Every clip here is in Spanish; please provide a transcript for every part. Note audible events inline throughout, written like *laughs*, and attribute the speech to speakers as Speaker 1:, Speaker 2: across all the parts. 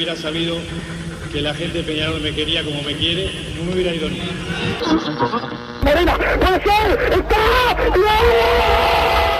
Speaker 1: hubiera sabido que la gente de Peñarol me quería como me quiere, no me hubiera ido ni.
Speaker 2: Morena, puede ser, está. ¡Gol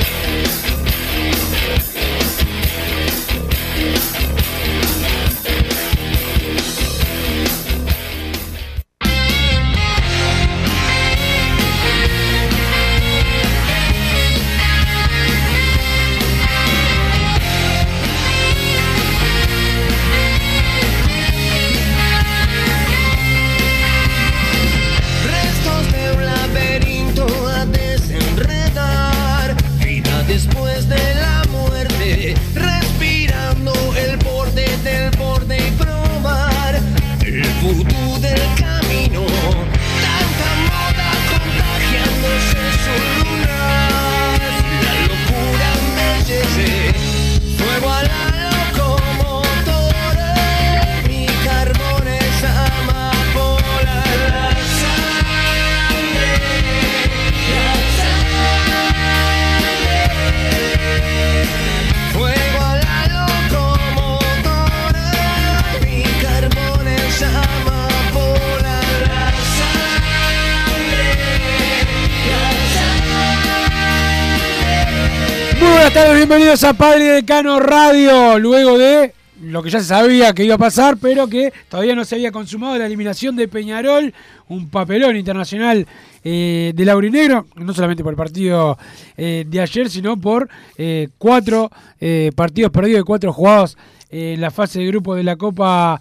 Speaker 3: Bienvenidos a Padre Decano Radio. Luego de lo que ya se sabía que iba a pasar, pero que todavía no se había consumado la eliminación de Peñarol, un papelón internacional eh, del Aurinegro, no solamente por el partido eh, de ayer, sino por eh, cuatro eh, partidos perdidos y cuatro jugados en la fase de grupo de la Copa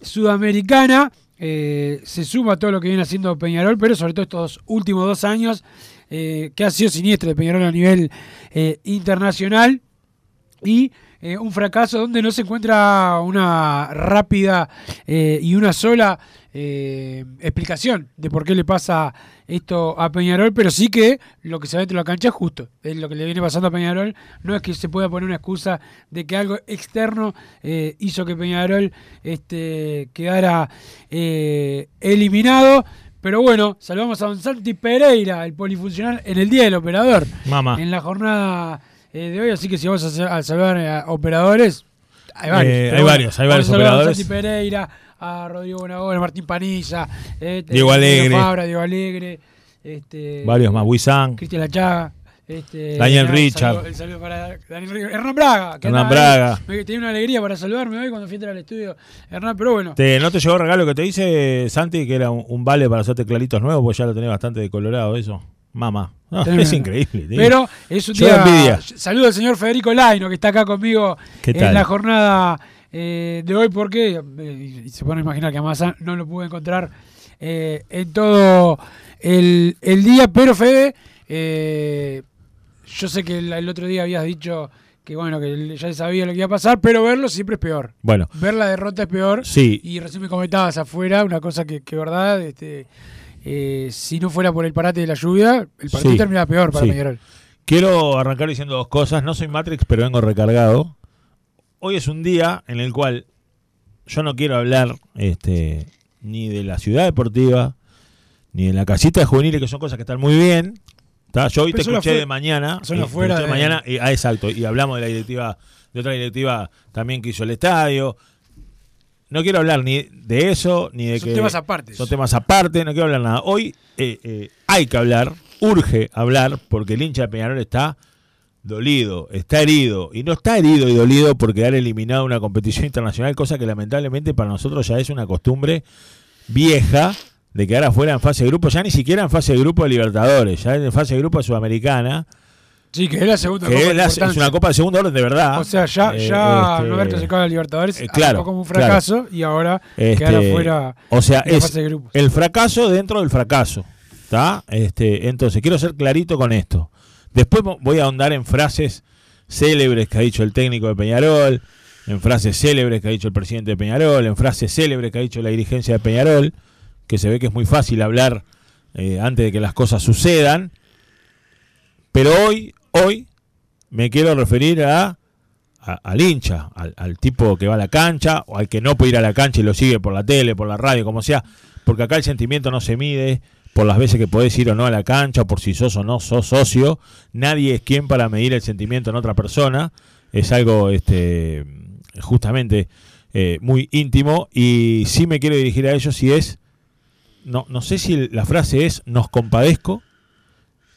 Speaker 3: Sudamericana. Se suma todo lo que viene haciendo Peñarol, pero sobre todo estos últimos dos años, eh, que ha sido siniestro de Peñarol a nivel eh, internacional y eh, un fracaso donde no se encuentra una rápida y una sola explicación de por qué le pasa esto a Peñarol, pero sí que lo que se ve dentro de la cancha es justo. Es lo que le viene pasando a Peñarol. No es que se pueda poner una excusa de que algo externo hizo que Peñarol este, quedara eliminado. Pero bueno, saludamos a Don Santi Pereira, el polifuncional, en el Día del Operador.
Speaker 4: Mamá.
Speaker 3: En la jornada eh, de hoy, así que si vamos a, a saludar a operadores, hay varios.
Speaker 4: Eh, hay varios, hay varios operadores.
Speaker 3: A Santi Pereira, a Rodrigo Bonagón, a Martín Paniza, eh,
Speaker 4: Diego
Speaker 3: eh,
Speaker 4: Alegre.
Speaker 3: Fabra, Diego Alegre, este,
Speaker 4: Varios más, Wisan.
Speaker 3: Cristian Lachaga. Este,
Speaker 4: Daniel
Speaker 3: nada,
Speaker 4: Richard.
Speaker 3: para Daniel. Hernán Braga. que
Speaker 4: Hernán. Braga.
Speaker 3: Me- Tenía una alegría para saludarme hoy cuando fui a entrar al estudio. Hernán, pero bueno.
Speaker 4: Te- ¿No te llegó el regalo que te hice, Santi, que era un, un vale para hacerte claritos nuevos? Porque ya lo tenés bastante decolorado eso. Mamá. No, *laughs* es increíble. tío.
Speaker 3: Pero es un
Speaker 4: Yo
Speaker 3: día.
Speaker 4: envidia.
Speaker 3: Saludo al señor Federico Laino, que está acá conmigo
Speaker 4: ¿Qué
Speaker 3: en la jornada eh, de hoy, porque eh, se pueden imaginar que a Massa no lo pude encontrar eh, en todo el, el día. Pero, Fede, eh, yo sé que el, el otro día habías dicho que bueno, que ya sabía lo que iba a pasar, pero verlo siempre es peor.
Speaker 4: Bueno,
Speaker 3: Ver la derrota es peor.
Speaker 4: Sí.
Speaker 3: Y recién me comentabas afuera una cosa que, que verdad, este, eh, si no fuera por el parate de la lluvia, el partido
Speaker 4: Sí.
Speaker 3: termina peor para
Speaker 4: Sí.
Speaker 3: Peñarol.
Speaker 4: quiero arrancar diciendo dos cosas. No soy Matrix, pero vengo recargado. Hoy es un día en el cual yo no quiero hablar este, ni de la ciudad deportiva, ni de la casita de juveniles, que son cosas que están muy bien. ¿Tá? Yo hoy
Speaker 3: Pero
Speaker 4: te
Speaker 3: son
Speaker 4: escuché de mañana.
Speaker 3: son
Speaker 4: y
Speaker 3: afuera
Speaker 4: de mañana y, ah, exacto. Y hablamos de la directiva, de otra directiva también que hizo el estadio. No quiero hablar ni de eso, ni de
Speaker 3: Son
Speaker 4: que.
Speaker 3: temas apartes.
Speaker 4: Son temas aparte, no quiero hablar nada. Hoy eh, eh, hay que hablar, urge hablar, porque el hincha de Peñarol está dolido, está herido. Y no está herido y dolido por quedar eliminado de una competición internacional, cosa que lamentablemente para nosotros ya es una costumbre vieja de quedar afuera en fase de grupo, ya ni siquiera en fase de grupo de Libertadores, ya en fase de grupo de Sudamericana,
Speaker 3: Sí, que es la segunda
Speaker 4: que
Speaker 3: copa
Speaker 4: es, la- una copa de segundo orden de verdad.
Speaker 3: O sea, ya,
Speaker 4: Eh,
Speaker 3: ya
Speaker 4: este,
Speaker 3: no haber clasificado a Libertadores
Speaker 4: eh, claro,
Speaker 3: como un fracaso y ahora
Speaker 4: Este,
Speaker 3: quedar afuera
Speaker 4: o sea,
Speaker 3: de la
Speaker 4: es
Speaker 3: fase de
Speaker 4: el fracaso dentro del fracaso. ¿Está? Este, entonces, quiero ser clarito con esto. Después vo- voy a ahondar en frases célebres que ha dicho el técnico de Peñarol, en frases célebres que ha dicho el presidente de Peñarol, en frases célebres que ha dicho la dirigencia de Peñarol, que se ve que es muy fácil hablar eh, antes de que las cosas sucedan. Pero hoy, hoy, me quiero referir a, al hincha, al, al tipo que va a la cancha, o al que no puede ir a la cancha y lo sigue por la tele, por la radio, como sea, porque acá el sentimiento no se mide por las veces que podés ir o no a la cancha, o por si sos o no sos socio. Nadie es quien para medir el sentimiento en otra persona. Es algo este justamente eh, muy íntimo. Y sí me quiero dirigir a ellos si es. No, no sé si la frase es nos compadezco.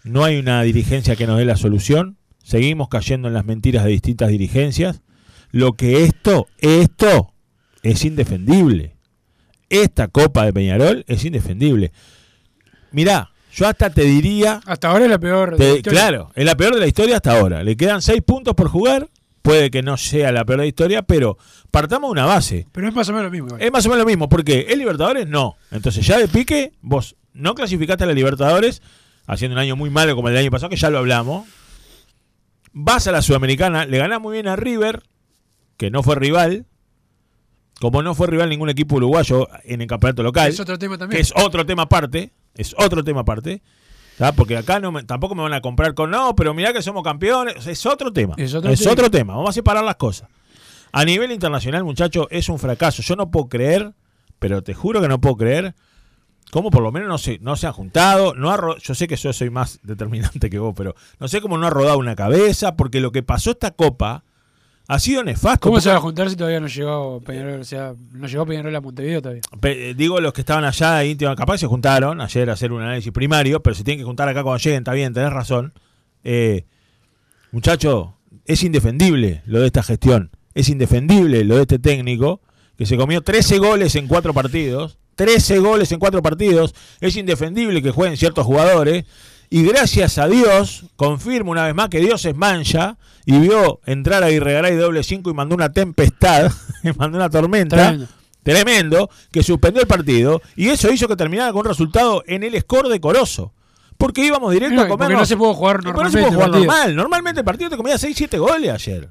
Speaker 4: No hay una dirigencia que nos dé la solución. Seguimos cayendo en las mentiras de distintas dirigencias. Lo que esto, esto es indefendible. Esta Copa de Peñarol es indefendible. Mirá, yo hasta te diría.
Speaker 3: Hasta ahora es la peor. de
Speaker 4: te-
Speaker 3: la historia.
Speaker 4: claro, es la peor de la historia hasta ahora. Le quedan seis puntos por jugar. Puede que no sea la peor de la historia, pero partamos de una base.
Speaker 3: Pero es más o menos lo mismo. igual.
Speaker 4: Es más o menos lo mismo, porque el Libertadores no. Entonces ya de pique, vos no clasificaste a la Libertadores, haciendo un año muy malo como el del año pasado, que ya lo hablamos. Vas a la Sudamericana, le ganás muy bien a River, que no fue rival. Como no fue rival ningún equipo uruguayo en el campeonato local.
Speaker 3: Es otro tema también.
Speaker 4: Que es otro tema aparte. Es otro tema aparte. ¿Tá? Porque acá no me- tampoco me van a comprar con no, pero mirá que somos campeones. Es otro tema.
Speaker 3: Es otro tema.
Speaker 4: otro tema. Vamos a separar las cosas. A nivel internacional, muchachos, es un fracaso. Yo no puedo creer, pero te juro que no puedo creer cómo por lo menos no se, no se han juntado. No ha yo sé que yo soy más *laughs* determinante que vos, pero no sé cómo no ha rodado una cabeza, porque lo que pasó esta copa ha sido nefasto.
Speaker 3: ¿Cómo se va a juntar si todavía no llegó Peñarol? O sea, no llegó Peñarol a Montevideo todavía.
Speaker 4: Pe- eh, digo los que estaban allá íntimos, capaz se juntaron ayer a hacer un análisis primario, pero se tienen que juntar acá cuando lleguen, está bien, tenés razón. Eh, muchacho, es indefendible lo de esta gestión, es indefendible lo de este técnico que se comió 13 goles en cuatro partidos, 13 goles en cuatro partidos, es indefendible que jueguen ciertos jugadores. Y gracias a Dios, confirmo una vez más que Dios es mancha y vio entrar a Irregaray doble 5 y mandó una tempestad, *laughs* mandó una tormenta
Speaker 3: Tremendo.
Speaker 4: tremendo que suspendió el partido y eso hizo que terminara con un resultado en el score decoroso. Porque íbamos directo
Speaker 3: No,
Speaker 4: a comer.
Speaker 3: no se pudo jugar
Speaker 4: no se pudo
Speaker 3: normalmente
Speaker 4: jugar normal. Normalmente el partido te comía 6-7 goles ayer.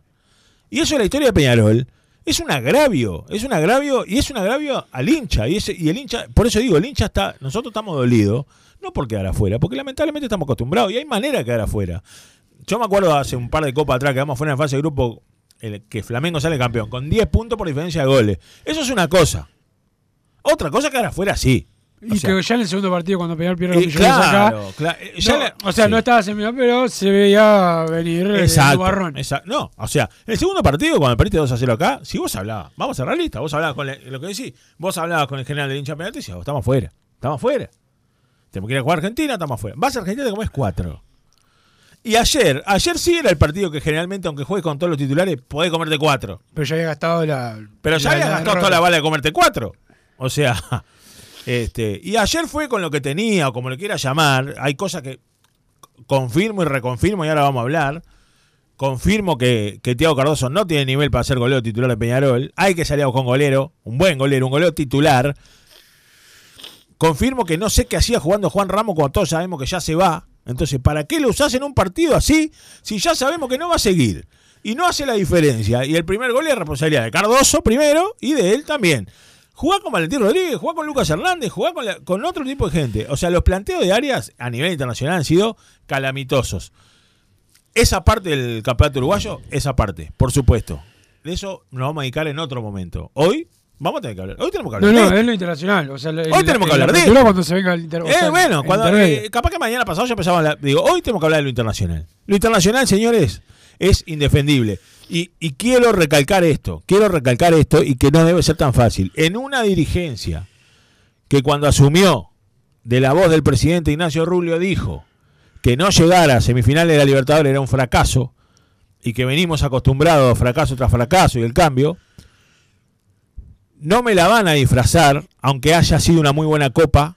Speaker 4: Y eso es la historia de Peñarol. Es un agravio, es un agravio y es un agravio al hincha. Y, ese, y el hincha, por eso digo, el hincha está, nosotros estamos dolidos, no por quedar afuera, porque lamentablemente estamos acostumbrados y hay manera de quedar afuera. Yo me acuerdo hace un par de copas atrás que vamos fuera en fase de grupo, el, que Flamengo sale campeón, con 10 puntos por diferencia de goles. Eso es una cosa. Otra cosa que quedar afuera sí.
Speaker 3: Y
Speaker 4: O sea,
Speaker 3: que ya en el segundo partido, cuando Peñarol pierde
Speaker 4: eh,
Speaker 3: los millones
Speaker 4: claro,
Speaker 3: acá.
Speaker 4: claro, eh, ya
Speaker 3: no,
Speaker 4: le-
Speaker 3: o sea,
Speaker 4: sí.
Speaker 3: no estaba semifinal, pero se veía venir eh, el
Speaker 4: Exacto,
Speaker 3: barrón.
Speaker 4: exacto. No, o sea, el segundo partido, cuando perdiste 2 a 0 acá, si vos hablabas, vamos a ser realistas, vos hablabas con el- lo que decís, vos hablabas con el general del hincha penalti y decías, estamos fuera, estamos fuera. Tenemos que ir a jugar a Argentina, estamos fuera. Vas a Argentina, te comes 4. Y ayer, ayer sí era el partido que generalmente, aunque juegues con todos los titulares, podés comerte 4.
Speaker 3: Pero ya había gastado la.
Speaker 4: Pero ya habías
Speaker 3: la
Speaker 4: gastado toda la bala de comerte 4. O sea, este, y ayer fue con lo que tenía, o como le quieras llamar. Hay cosas que confirmo y reconfirmo, y ahora vamos a hablar. Confirmo que, que Tiago Cardoso no tiene nivel para ser golero titular de Peñarol. Hay que salir con golero, un buen golero, un golero titular. Confirmo que no sé qué hacía jugando Juan Ramos cuando todos sabemos que ya se va. Entonces, ¿para qué lo usás en un partido así si ya sabemos que no va a seguir? Y no hace la diferencia. Y el primer gol es responsabilidad de Cardoso primero y de él también. Jugá con Valentín Rodríguez, jugá con Lucas Hernández, jugá con, la- con otro tipo de gente. O sea, los planteos de Arias a nivel internacional han sido calamitosos. Esa parte del campeonato uruguayo, esa parte, por supuesto. De eso nos vamos a dedicar en otro momento. Hoy vamos a tener que hablar. Hoy tenemos que hablar.
Speaker 3: No, no,
Speaker 4: de
Speaker 3: es lo internacional. O sea, la-
Speaker 4: Hoy tenemos que hablar
Speaker 3: la
Speaker 4: de
Speaker 3: cuando se venga el inter, o
Speaker 4: Eh,
Speaker 3: sea,
Speaker 4: bueno,
Speaker 3: el
Speaker 4: cuando, eh, capaz que mañana pasado ya empezamos a hablar. Digo, hoy tenemos que hablar de lo internacional. Lo internacional, señores, es indefendible. Y, y quiero recalcar esto, quiero recalcar esto y que no debe ser tan fácil. En una dirigencia que cuando asumió de la voz del presidente Ignacio Rubio dijo que no llegar a semifinales de la Libertadores era un fracaso y que venimos acostumbrados a fracaso tras fracaso y el cambio, no me la van a disfrazar, aunque haya sido una muy buena copa,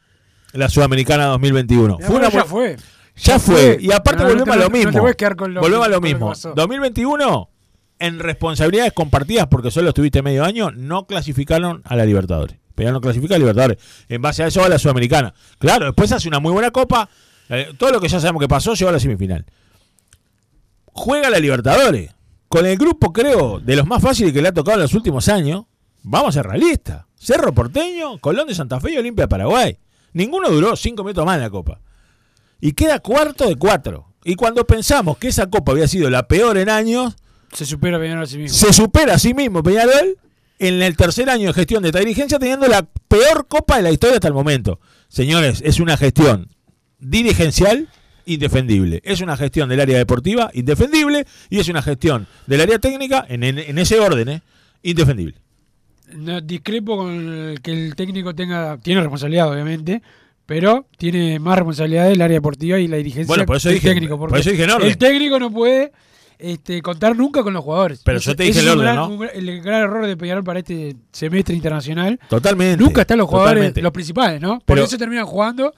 Speaker 4: la Sudamericana 2021.
Speaker 3: Ya,
Speaker 4: Fue una
Speaker 3: ya fue.
Speaker 4: Ya fue. Y aparte
Speaker 3: No,
Speaker 4: volvemos a lo mismo. volvemos a lo mismo.
Speaker 3: pasó.
Speaker 4: 2021, en responsabilidades compartidas, porque solo estuviste medio año, no clasificaron a la Libertadores. Pero no clasifica a Libertadores. En base a eso va la Sudamericana. Claro, después hace una muy buena copa. eh, todo lo que ya sabemos que pasó llegó a la semifinal. Juega la Libertadores. Con el grupo, creo, de los más fáciles que le ha tocado en los últimos años. Vamos a ser realistas. Cerro Porteño, Colón de Santa Fe y Olimpia de Paraguay. Ninguno duró cinco minutos más en la copa. Y queda cuarto de cuatro. Y cuando pensamos que esa copa había sido la peor en años,
Speaker 3: Se supera Peñarol a sí mismo.
Speaker 4: se supera a sí mismo Peñarol en el tercer año de gestión de esta dirigencia, teniendo la peor copa de la historia hasta el momento. Señores, es una gestión dirigencial indefendible. Es una gestión del área deportiva indefendible y es una gestión del área técnica en, en- en ese orden, ¿eh? indefendible.
Speaker 3: No, discrepo con el que el técnico tenga. Tiene responsabilidad, obviamente. Pero tiene más responsabilidad del área deportiva y la dirigencia
Speaker 4: Bueno, por eso dije-
Speaker 3: técnico.
Speaker 4: por eso dije en orden.
Speaker 3: El técnico no puede este, contar nunca con los jugadores.
Speaker 4: Pero yo te dije el orden,
Speaker 3: gran-
Speaker 4: ¿no?
Speaker 3: gran- el gran error de Peñarol para este semestre internacional.
Speaker 4: Totalmente.
Speaker 3: Nunca están los jugadores,
Speaker 4: totalmente.
Speaker 3: los principales, ¿no? Por
Speaker 4: Pero-
Speaker 3: eso terminan jugando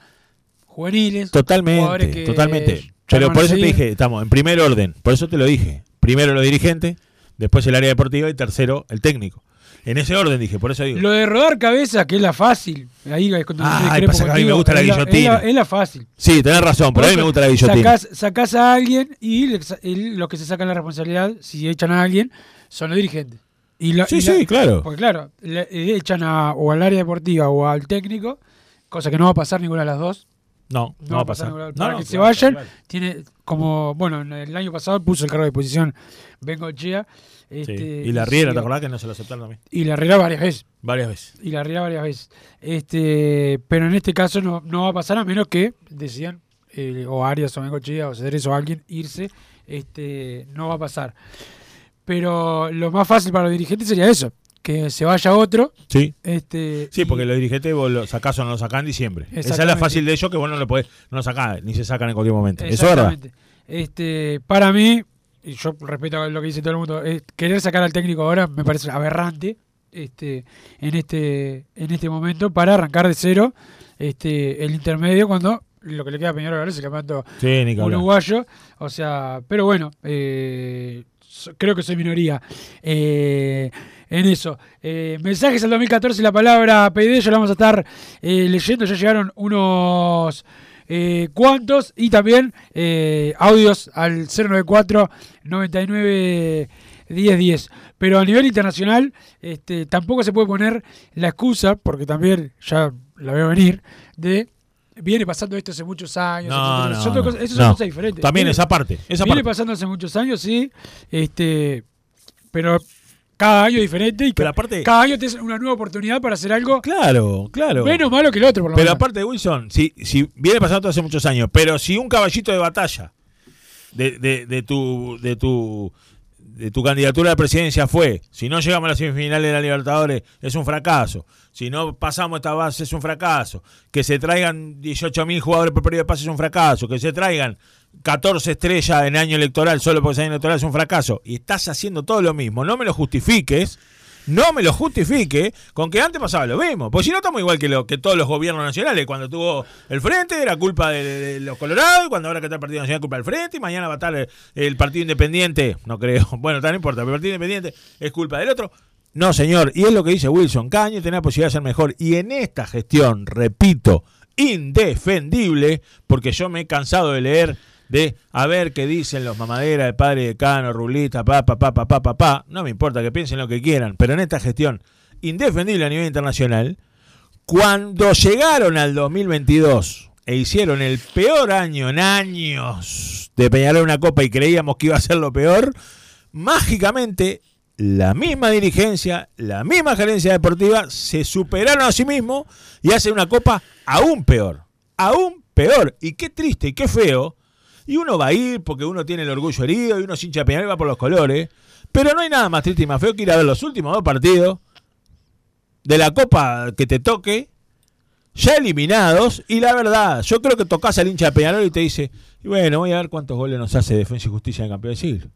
Speaker 3: juveniles.
Speaker 4: Totalmente,
Speaker 3: que
Speaker 4: totalmente. Pero por eso te dije, estamos en primer orden. Por eso te lo dije. Primero los dirigentes, después el área deportiva y tercero el técnico. En ese orden dije, por eso digo.
Speaker 3: Lo de rodar cabeza, que es la fácil. Ahí es cuando yo
Speaker 4: Ay,
Speaker 3: discrepo
Speaker 4: pasa que a mí me gusta la guillotina.
Speaker 3: Es la, es la fácil.
Speaker 4: Sí, tenés razón, pero a mí me gusta la guillotina.
Speaker 3: Sacás, sacás a alguien y le- el- los que se sacan la responsabilidad, si echan a alguien, son los dirigentes. Y la-
Speaker 4: Sí,
Speaker 3: y la-
Speaker 4: sí, claro.
Speaker 3: Porque claro, le- echan a, o al área deportiva o al técnico, cosa que no va a pasar ninguna de las dos.
Speaker 4: No, no, va a pasar. No,
Speaker 3: para
Speaker 4: no,
Speaker 3: que se
Speaker 4: claro,
Speaker 3: vayan,
Speaker 4: claro.
Speaker 3: tiene como, bueno, en el año pasado puso el cargo de disposición Bengo Chea.
Speaker 4: Sí.
Speaker 3: Este,
Speaker 4: Y la Riera, ¿te acordás que no se lo aceptaron a mí?
Speaker 3: Y la Riera varias veces.
Speaker 4: Varias veces.
Speaker 3: Y la Riera varias veces. Este, pero en este caso no, no va a pasar a menos que decían, eh, o Arias o Bengochea o Cedrés o alguien irse. Este, no va a pasar. Pero lo más fácil para los dirigentes sería eso, que se vaya otro.
Speaker 4: Sí.
Speaker 3: Este,
Speaker 4: Sí,
Speaker 3: y-
Speaker 4: porque los dirigentes vos lo sacás o no lo sacás en diciembre. Esa es la fácil de ellos que vos no lo podés, no lo sacás, ni se sacan en cualquier momento. Eso es verdad.
Speaker 3: Este, para mí, y yo respeto lo que dice todo el mundo, es querer sacar al técnico ahora me parece aberrante este, en este en este momento para arrancar de cero este el intermedio cuando lo que le queda a Peñarol ahora es el campeonato
Speaker 4: Sí,
Speaker 3: uruguayo. O sea, pero bueno, eh, creo que soy minoría eh, en eso. Eh, mensajes al 2014, la palabra PD, ya la vamos a estar eh, leyendo. Ya llegaron unos eh, cuantos y también eh, audios al 094 99 10 10. Pero a nivel internacional, este, tampoco se puede poner la excusa, porque también ya la veo venir, de viene pasando esto hace muchos años.
Speaker 4: No, no,
Speaker 3: Son
Speaker 4: no.
Speaker 3: cosas- eso son cosas diferentes.
Speaker 4: También
Speaker 3: Viene-
Speaker 4: esa parte, esa
Speaker 3: viene
Speaker 4: parte.
Speaker 3: pasando hace muchos años, sí. Este, pero cada año diferente y
Speaker 4: Pero aparte-
Speaker 3: cada año tienes una nueva oportunidad para hacer algo
Speaker 4: Claro, claro.
Speaker 3: menos malo que el otro, por lo
Speaker 4: Pero
Speaker 3: menos.
Speaker 4: aparte, Wilson, si, si viene pasando hace muchos años, pero si un caballito de batalla de, de, de tu de tu de tu candidatura a la presidencia fue, si no llegamos a la semifinal de la Libertadores, es un fracaso. Si no pasamos esta base, es un fracaso. Que se traigan 18.000 jugadores por periodo de pase es un fracaso. Que se traigan 14 estrellas en año electoral solo porque es año electoral es un fracaso. Y estás haciendo todo lo mismo. No me lo justifiques. No me lo justifique con que antes pasaba lo mismo. Porque si no estamos igual que, lo, que todos los gobiernos nacionales. Cuando tuvo el frente era culpa de, los colorados. Y cuando ahora que está el Partido Nacional culpa del frente. Y mañana va a estar el, Partido Independiente. No creo. *laughs* Bueno, no importa. El Partido Independiente es culpa del otro. No, señor. Y es lo que dice Wilson. Cada año tiene la posibilidad de ser mejor. Y en esta gestión, repito, indefendible. Porque yo me he cansado de leer de a ver qué dicen los mamaderas, el padre de Cano, Rulita, pa, pa, pa, pa, pa, pa. No me importa que piensen lo que quieran, pero en esta gestión indefendible a nivel internacional, cuando llegaron al 2022 e hicieron el peor año en años de Peñarol una copa y creíamos que iba a ser lo peor, mágicamente la misma dirigencia, la misma gerencia deportiva se superaron a sí mismos y hacen una copa aún peor, aún peor. Y qué triste y qué feo. Y uno va a ir porque uno tiene el orgullo herido y uno es hincha de Peñarol va por los colores. Pero no hay nada más triste y más feo que ir a ver los últimos dos partidos de la copa que te toque, ya eliminados. Y la verdad, yo creo que tocas al hincha de Peñarol y te dice, y bueno, voy a ver cuántos goles nos hace Defensa y Justicia en el campeón del siglo.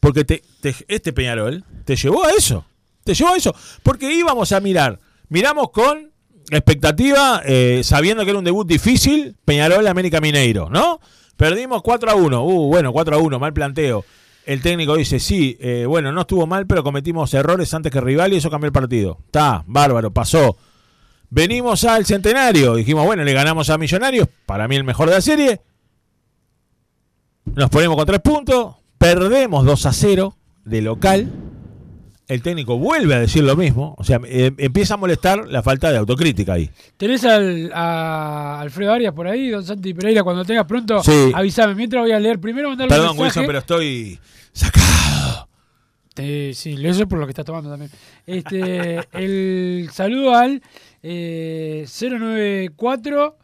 Speaker 4: Porque te, te- este Peñarol te llevó a eso. Te llevó a eso. Porque íbamos a mirar. Miramos con expectativa, eh, sabiendo que era un debut difícil, Peñarol América Mineiro, ¿no? Perdimos 4 a 1. Uh, bueno, 4 a 1, mal planteo. El técnico dice, sí, eh, bueno, no estuvo mal, pero cometimos errores antes que rival y eso cambió el partido. Está, bárbaro, pasó. Venimos al centenario. Dijimos, bueno, le ganamos a Millonarios, para mí el mejor de la serie. Nos ponemos con tres puntos, perdemos 2 a 0 de local. El técnico vuelve a decir lo mismo. O sea, eh, empieza a molestar la falta de autocrítica ahí.
Speaker 3: ¿Tenés al, a Alfredo Arias por ahí, don Santi Pereira? Cuando tengas pronto,
Speaker 4: Sí.
Speaker 3: avisame. Mientras voy a leer primero, mandarle
Speaker 4: Perdón,
Speaker 3: un mensaje.
Speaker 4: Wilson, pero estoy sacado.
Speaker 3: Eh, sí, eso es por lo que estás tomando también. Este, *laughs* el saludo al eh, 094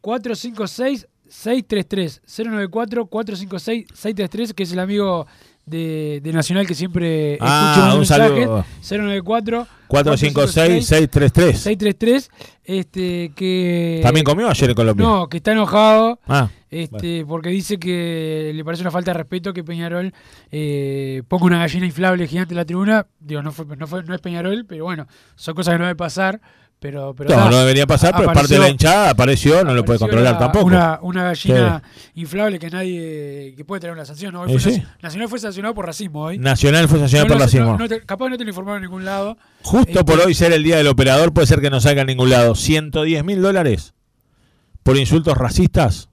Speaker 3: 456 633 094 456 633 que es el amigo de, de Nacional que siempre
Speaker 4: Ah, saludo.
Speaker 3: mensajes 094
Speaker 4: 456-633.
Speaker 3: 633 este que
Speaker 4: También comió ayer en Colombia.
Speaker 3: no, que está enojado
Speaker 4: Ah,
Speaker 3: este, porque dice que le parece una falta de respeto que Peñarol eh, ponga una gallina inflable gigante en la tribuna. Digo, no, fue, no, fue, no es Peñarol, pero bueno, son cosas que no deben pasar. Pero, pero
Speaker 4: no, no debería pasar, pero es parte de la hinchada, apareció, no lo puede controlar
Speaker 3: la-
Speaker 4: tampoco.
Speaker 3: Una, una gallina inflable que nadie que puede tener una sanción. ¿no? Hoy fue
Speaker 4: sí.
Speaker 3: nac- Nacional fue sancionado por racismo hoy.
Speaker 4: Nacional fue sancionado
Speaker 3: No
Speaker 4: por racismo.
Speaker 3: no- no te- capaz no te lo informaron en ningún lado.
Speaker 4: Justo
Speaker 3: Este,
Speaker 4: por hoy ser el día del operador, puede ser que no salga a ningún lado. 110 mil dólares por insultos racistas.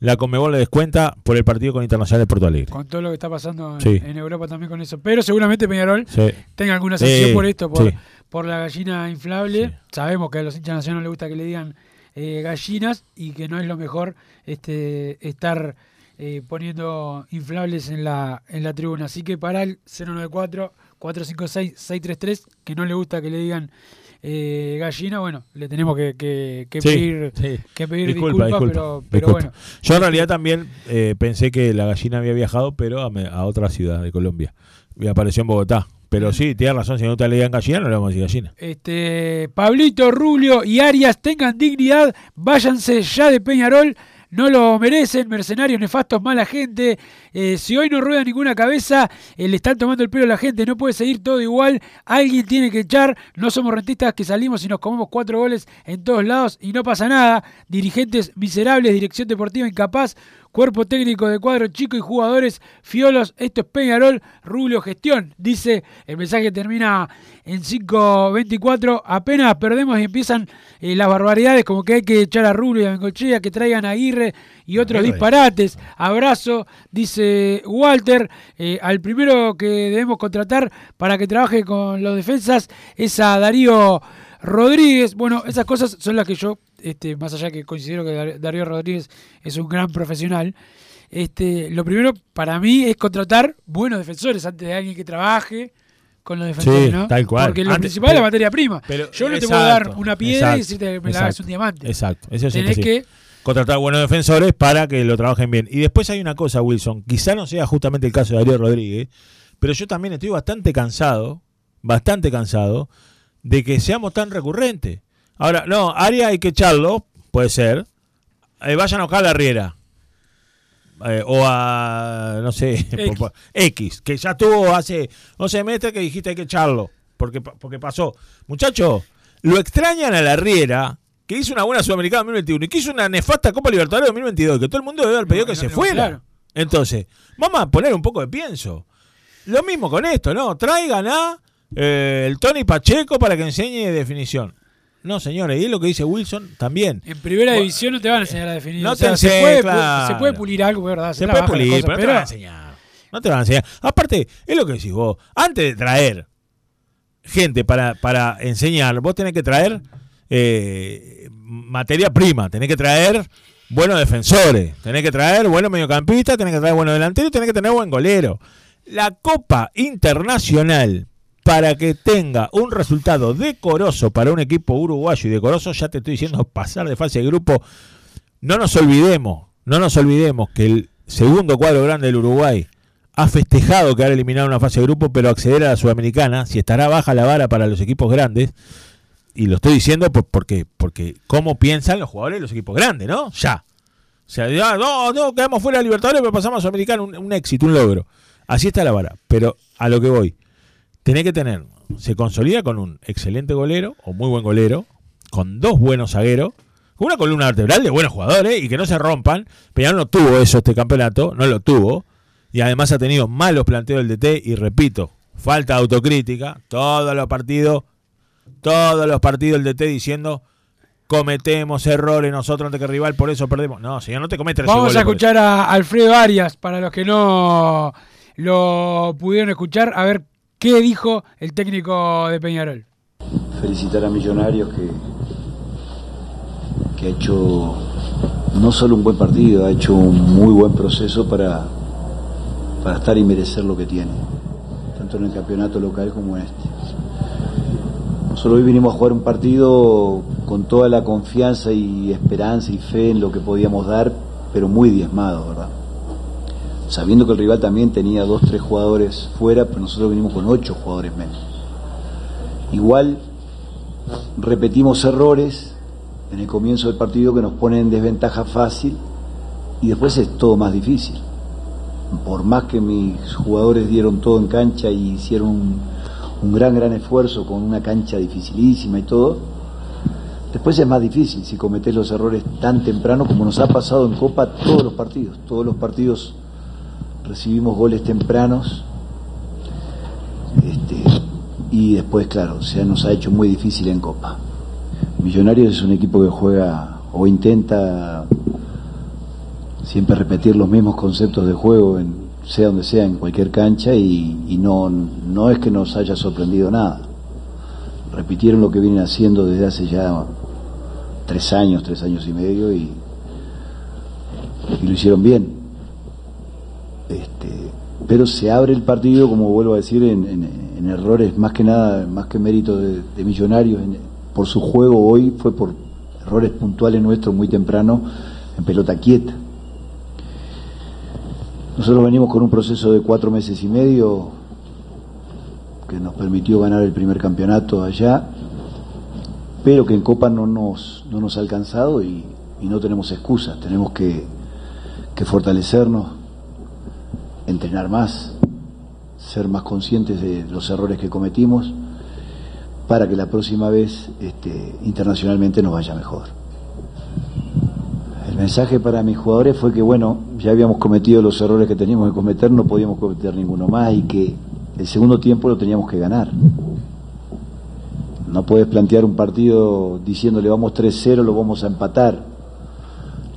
Speaker 4: La Conmebol le descuenta por el partido con Internacional de Porto Alegre.
Speaker 3: Con todo lo que está pasando en,
Speaker 4: Sí.
Speaker 3: en Europa también con eso. Pero seguramente Peñarol
Speaker 4: Sí.
Speaker 3: tenga alguna sanción por esto, por,
Speaker 4: sí.
Speaker 3: por la gallina inflable. Sabemos que a los hinchas nacionales les gusta que le digan eh, gallinas y que no es lo mejor este estar eh, poniendo inflables en la, en la tribuna. Así que para el 094-456-633, que no le gusta que le digan eh, gallina, bueno, le tenemos que, que- que
Speaker 4: Sí,
Speaker 3: pedir,
Speaker 4: sí.
Speaker 3: que pedir
Speaker 4: Disculpa,
Speaker 3: disculpas,
Speaker 4: disculpa,
Speaker 3: pero, pero
Speaker 4: disculpa.
Speaker 3: bueno.
Speaker 4: Yo en realidad también eh, pensé que la gallina había viajado, pero a, me- a otra ciudad de Colombia. Y apareció en Bogotá. Pero sí, tiene razón, si no te le digan gallina, no le vamos a decir gallina.
Speaker 3: Este, Pablito, Rubio y Arias tengan dignidad, váyanse ya de Peñarol, no lo merecen, mercenarios nefastos, mala gente. Eh, si hoy no rueda ninguna cabeza, eh, le están tomando el pelo a la gente, no puede seguir todo igual, alguien tiene que echar, no somos rentistas que salimos y nos comemos cuatro goles en todos lados y no pasa nada, dirigentes miserables, dirección deportiva incapaz, cuerpo técnico de cuadro chico y jugadores fiolos, esto es Peñarol, Rubio gestión, dice, el mensaje termina en 5.24, apenas perdemos y empiezan eh, las barbaridades como que hay que echar a Rubio y a Bengochea, que traigan a Aguirre y otros disparates, abrazo, dice Walter, eh, al primero que debemos contratar para que trabaje con los defensas es a Darío Rodríguez, bueno, esas cosas son las que yo, este, más allá que considero que Dar- Darío Rodríguez es un gran profesional, este, lo primero para mí es contratar buenos defensores antes de alguien que trabaje con los defensores,
Speaker 4: Sí,
Speaker 3: ¿no?
Speaker 4: tal cual.
Speaker 3: Porque lo
Speaker 4: Antes-
Speaker 3: principal es la materia prima.
Speaker 4: pero-
Speaker 3: yo no te
Speaker 4: exacto,
Speaker 3: puedo dar una piedra
Speaker 4: exacto,
Speaker 3: y decirte que me la hagas
Speaker 4: exacto,
Speaker 3: un diamante.
Speaker 4: Exacto, eso sí,
Speaker 3: Tenés que
Speaker 4: Contratar buenos defensores para que lo trabajen bien. Y después hay una cosa, Wilson, quizá no sea justamente el caso de Darío Rodríguez, pero yo también estoy bastante cansado, bastante cansado, de que seamos tan recurrentes. Ahora, no, Aria hay que echarlo, puede ser. Eh, vayan a buscar a la Riera. Eh, o a, no sé, *laughs*
Speaker 3: X.
Speaker 4: que ya tuvo hace 11 meses que dijiste hay que echarlo, porque, porque pasó. Muchachos, lo extrañan a la Riera, que hizo una buena Sudamericana en 2021 y que hizo una nefasta Copa Libertadores en 2022, que todo el mundo debe haber pedido
Speaker 3: No,
Speaker 4: que
Speaker 3: no,
Speaker 4: se
Speaker 3: no,
Speaker 4: fuera.
Speaker 3: claro.
Speaker 4: Entonces, vamos a poner un poco de pienso. Lo mismo con esto, ¿no? Traigan a eh, el Tony Pacheco para que enseñe definición. No, señores, y es lo que dice Wilson también.
Speaker 3: en primera
Speaker 4: Bueno,
Speaker 3: división no te van a enseñar a definir.
Speaker 4: no
Speaker 3: O sea,
Speaker 4: te
Speaker 3: se,
Speaker 4: enseñan,
Speaker 3: puede,
Speaker 4: claro.
Speaker 3: se puede pulir algo, ¿verdad?
Speaker 4: Se puede
Speaker 3: la
Speaker 4: pulir,
Speaker 3: cosa,
Speaker 4: pero no te van a enseñar. No te van a enseñar. Aparte, es lo que decís vos. Antes de traer gente para, para enseñar, vos tenés que traer eh, materia prima, tenés que traer buenos defensores, tenés que traer buenos mediocampistas, tenés que traer buenos delanteros, tenés que tener buen golero. La Copa Internacional, para que tenga un resultado decoroso para un equipo uruguayo y decoroso, ya te estoy diciendo, pasar de fase de grupo, no nos olvidemos, no nos olvidemos que el segundo cuadro grande del Uruguay ha festejado quedar eliminado en una fase de grupo, pero acceder a la Sudamericana, si estará baja la vara para los equipos grandes, y lo estoy diciendo por- porque, porque cómo piensan los jugadores de los equipos grandes, ¿no? Ya. O sea, ya, no, no, quedamos fuera de Libertadores, pero pasamos a Sudamericana, un éxito, un logro. Así está la vara. Pero a lo que voy, tenés que tener se consolida con un excelente golero, o muy buen golero, con dos buenos zagueros, con una columna vertebral de buenos jugadores y que no se rompan. Peñarol no tuvo eso este campeonato, no lo tuvo. Y además ha tenido malos planteos del DT y repito, falta de autocrítica. Todos los partidos, todos los partidos del DT diciendo cometemos errores nosotros ante que el rival, por eso perdemos. No, señor, no te cometes
Speaker 3: Vamos a escuchar a Alfredo Arias, para los que no lo pudieron escuchar, a ver qué dijo el técnico de Peñarol.
Speaker 5: Felicitar a Millonarios que, que ha hecho no solo un buen partido, ha hecho un muy buen proceso para, para estar y merecer lo que tiene, tanto en el campeonato local como en este. Nosotros hoy vinimos a jugar un partido con toda la confianza y esperanza y fe en lo que podíamos dar, pero muy diezmado, ¿verdad? Sabiendo que el rival también tenía dos, tres jugadores fuera, pero nosotros vinimos con ocho jugadores menos. Igual repetimos errores en el comienzo del partido que nos ponen en desventaja fácil y después es todo más difícil. Por más que mis jugadores dieron todo en cancha y hicieron un, un gran, gran esfuerzo con una cancha dificilísima y todo, después es más difícil si cometés los errores tan temprano como nos ha pasado en Copa todos los partidos. Todos los partidos recibimos goles tempranos este, y después, claro, se nos ha hecho muy difícil en Copa. Millonarios es un equipo que juega o intenta siempre repetir los mismos conceptos de juego, en, sea donde sea, en cualquier cancha, y, no, no es que nos haya sorprendido nada. Repitieron lo que vienen haciendo desde hace ya tres años, tres años y medio, y lo hicieron bien. Este, pero se abre el partido, como vuelvo a decir, en, errores más que nada, más que mérito de, Millonarios, por su juego hoy fue por errores puntuales nuestros muy temprano en pelota quieta. Nosotros venimos con un proceso de cuatro meses y medio que nos permitió ganar el primer campeonato allá, pero que en Copa no nos, no nos ha alcanzado y, no tenemos excusas, tenemos que fortalecernos, entrenar más, ser más conscientes de los errores que cometimos para que la próxima vez este, internacionalmente nos vaya mejor. El mensaje para mis jugadores fue que, bueno, ya habíamos cometido los errores que teníamos que cometer, no podíamos cometer ninguno más y que el segundo tiempo lo teníamos que ganar. No puedes plantear un partido diciéndole vamos 3-0, lo vamos a empatar.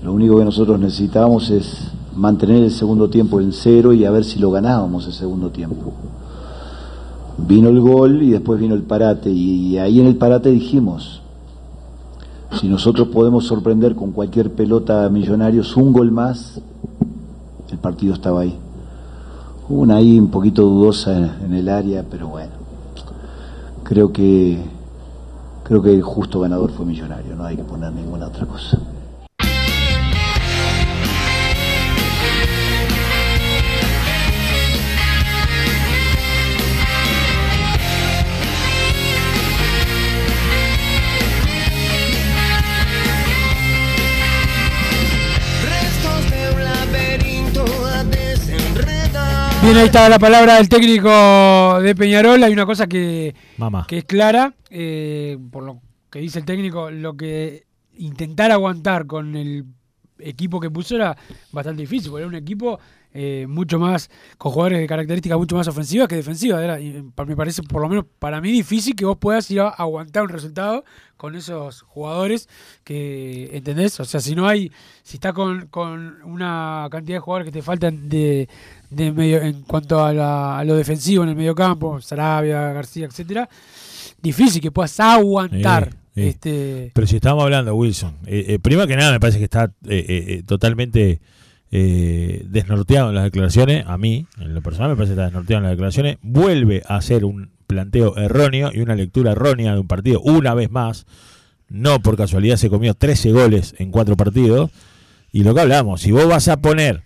Speaker 5: Lo único que nosotros necesitábamos es mantener el segundo tiempo en cero y a ver si lo ganábamos el segundo tiempo. Vino el gol y después vino el parate y ahí en el parate dijimos, si nosotros podemos sorprender con cualquier pelota a millonarios un gol más, el partido estaba ahí. Hubo una ahí un poquito dudosa en, el área, pero bueno, creo que creo que el justo ganador fue millonario, no hay que poner ninguna otra cosa.
Speaker 3: Bien, ahí está la palabra del técnico de Peñarol. Hay una cosa que,
Speaker 4: Mamá.
Speaker 3: que es clara, eh, por lo que dice el técnico, lo que intentar aguantar con el equipo que puso era bastante difícil, porque era un equipo eh, mucho más, con jugadores de características mucho más ofensivas que defensivas. Era, y me parece, por lo menos para mí, difícil que vos puedas ir a aguantar un resultado con esos jugadores que, ¿entendés? O sea, si no hay, si está con, con una cantidad de jugadores que te faltan de, de medio, en cuanto a, la- a lo defensivo en el medio campo, Sarabia, García, etcétera, difícil que puedas aguantar. Este,
Speaker 4: Pero si estamos hablando, Wilson, eh, eh, primero que nada me parece que está eh, eh, totalmente eh, desnorteado en las declaraciones. A mí, en lo personal, me parece que está desnorteado en las declaraciones. Vuelve a hacer un planteo erróneo y una lectura errónea de un partido una vez más. No por casualidad se comió 13 goles en cuatro partidos. Y lo que hablamos, si vos vas a poner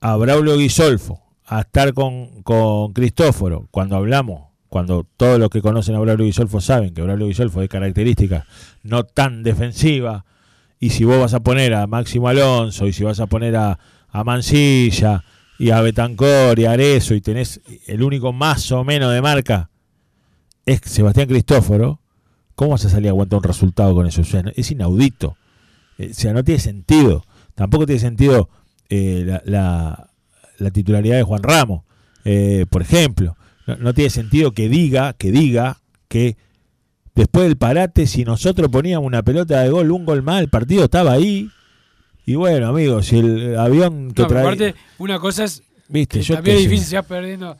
Speaker 4: a Braulio Guisolfo a estar con, con Cristóforo, cuando hablamos, cuando todos los que conocen a Braulio Guisolfo saben que Braulio Guisolfo es características no tan defensiva, y si vos vas a poner a Máximo Alonso, y si vas a poner a, a Mancilla, y a Betancor, y a Arezo, y tenés el único más o menos de marca, es Sebastián Cristóforo, ¿cómo vas a salir a aguantar un resultado con eso? Es inaudito. Eh, O sea, no tiene sentido. Tampoco tiene sentido eh, la titularidad de Juan Ramos, eh, por ejemplo. No, no tiene sentido que diga, que diga que después del parate, si nosotros poníamos una pelota de gol, un gol más, el partido estaba ahí. Y bueno, amigos, si el avión que
Speaker 3: No,
Speaker 4: trae...
Speaker 3: aparte, una cosa es
Speaker 4: Viste,
Speaker 3: que
Speaker 4: yo
Speaker 3: también es difícil, se va perdiendo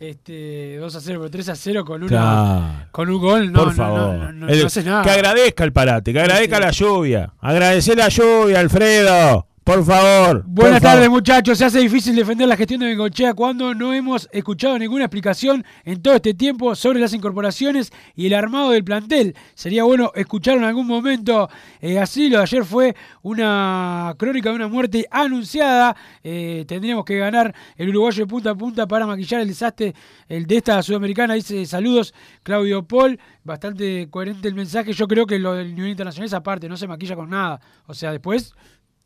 Speaker 3: este, 2 a 0, pero 3 a 0 con, una,
Speaker 4: Claro.
Speaker 3: con un gol. No,
Speaker 4: Por favor.
Speaker 3: No, no, no,
Speaker 4: El-
Speaker 3: haces nada.
Speaker 4: Que agradezca el parate, que agradezca la lluvia. Agradecer la lluvia, Alfredo. Por favor.
Speaker 3: Buenas tardes, muchachos. Se hace difícil defender la gestión de Bengochea cuando no hemos escuchado ninguna explicación en todo este tiempo sobre las incorporaciones y el armado del plantel. Sería bueno escuchar en algún momento eh, así. Lo de ayer fue una crónica de una muerte anunciada. Eh, tendríamos que ganar el uruguayo de punta a punta para maquillar el desastre el de esta sudamericana. Dice saludos, Claudio Paul. Bastante coherente el mensaje. Yo creo que lo del nivel internacional es aparte, no se maquilla con nada. O sea, después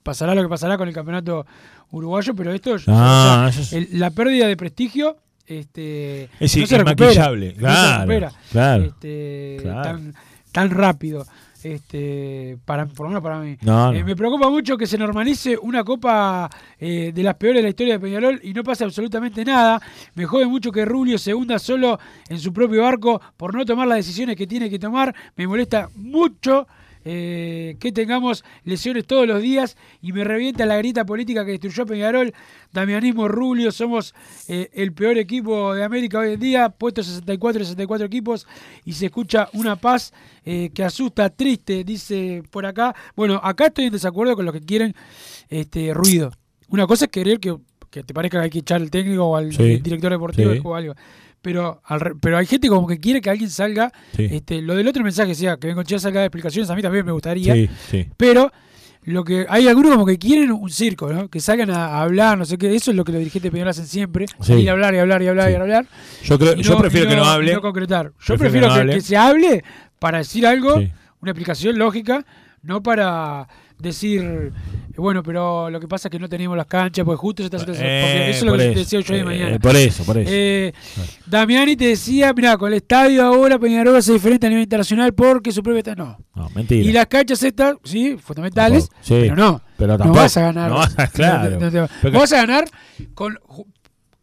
Speaker 3: pasará lo que pasará con el campeonato uruguayo, pero esto
Speaker 4: Ah,
Speaker 3: o sea,
Speaker 4: eso es-
Speaker 3: el- la pérdida de prestigio este
Speaker 4: Es
Speaker 3: no se recupera,
Speaker 4: inmaquillable,
Speaker 3: no se
Speaker 4: claro,
Speaker 3: recupera,
Speaker 4: claro,
Speaker 3: este,
Speaker 4: claro.
Speaker 3: tan tan rápido este para por lo menos para mí.
Speaker 4: No,
Speaker 3: Eh, me preocupa mucho que se normalice una copa eh, de las peores de la historia de Peñarol y no pase absolutamente nada. Me jode mucho que Rubio se hunda solo en su propio barco por no tomar las decisiones que tiene que tomar. Me molesta mucho eh, que tengamos lesiones todos los días y me revienta la grita política que destruyó Peñarol. Damianismo Rubio, somos eh, el peor equipo de América hoy en día, puestos 64 64 equipos y se escucha una paz eh, que asusta, triste, dice por acá. Bueno, acá estoy en desacuerdo con los que quieren este ruido. Una cosa es querer que, que te parezca que hay que echar al técnico o al
Speaker 4: Sí,
Speaker 3: director deportivo
Speaker 4: sí.
Speaker 3: o algo. Pero, al re- pero hay gente como que quiere que alguien salga.
Speaker 4: Sí.
Speaker 3: Este, lo del otro mensaje, sea que Bengochea salga de explicaciones, a mí también me gustaría.
Speaker 4: Sí, sí.
Speaker 3: Pero lo que hay algunos como que quieren un circo, ¿no? Que salgan a, a hablar, no sé qué. Eso es lo que los dirigentes Peñarol hacen siempre. Salir a hablar y hablar y hablar y hablar.
Speaker 4: Yo creo- yo prefiero que no hable.
Speaker 3: concretar. Yo
Speaker 4: Prefiero
Speaker 3: prefiero,
Speaker 4: que
Speaker 3: que, se hable para decir algo, una explicación lógica, no para decir, bueno, pero lo que pasa es que no teníamos las canchas, porque justo esta situación. porque
Speaker 4: Eh,
Speaker 3: eso es lo que
Speaker 4: eso.
Speaker 3: te decía yo de
Speaker 4: Eh,
Speaker 3: mañana.
Speaker 4: por eso, por eso.
Speaker 3: Eh, Damiani te decía, mira, con el estadio ahora Peñarol es diferente a nivel internacional porque su propio estadio. No.
Speaker 4: No, mentira.
Speaker 3: Y las canchas estas, sí, fundamentales,
Speaker 4: sí,
Speaker 3: pero no.
Speaker 4: pero
Speaker 3: no vas a ganar.
Speaker 4: No vas a- claro.
Speaker 3: No te- no te-
Speaker 4: Porque-
Speaker 3: vas a ganar con,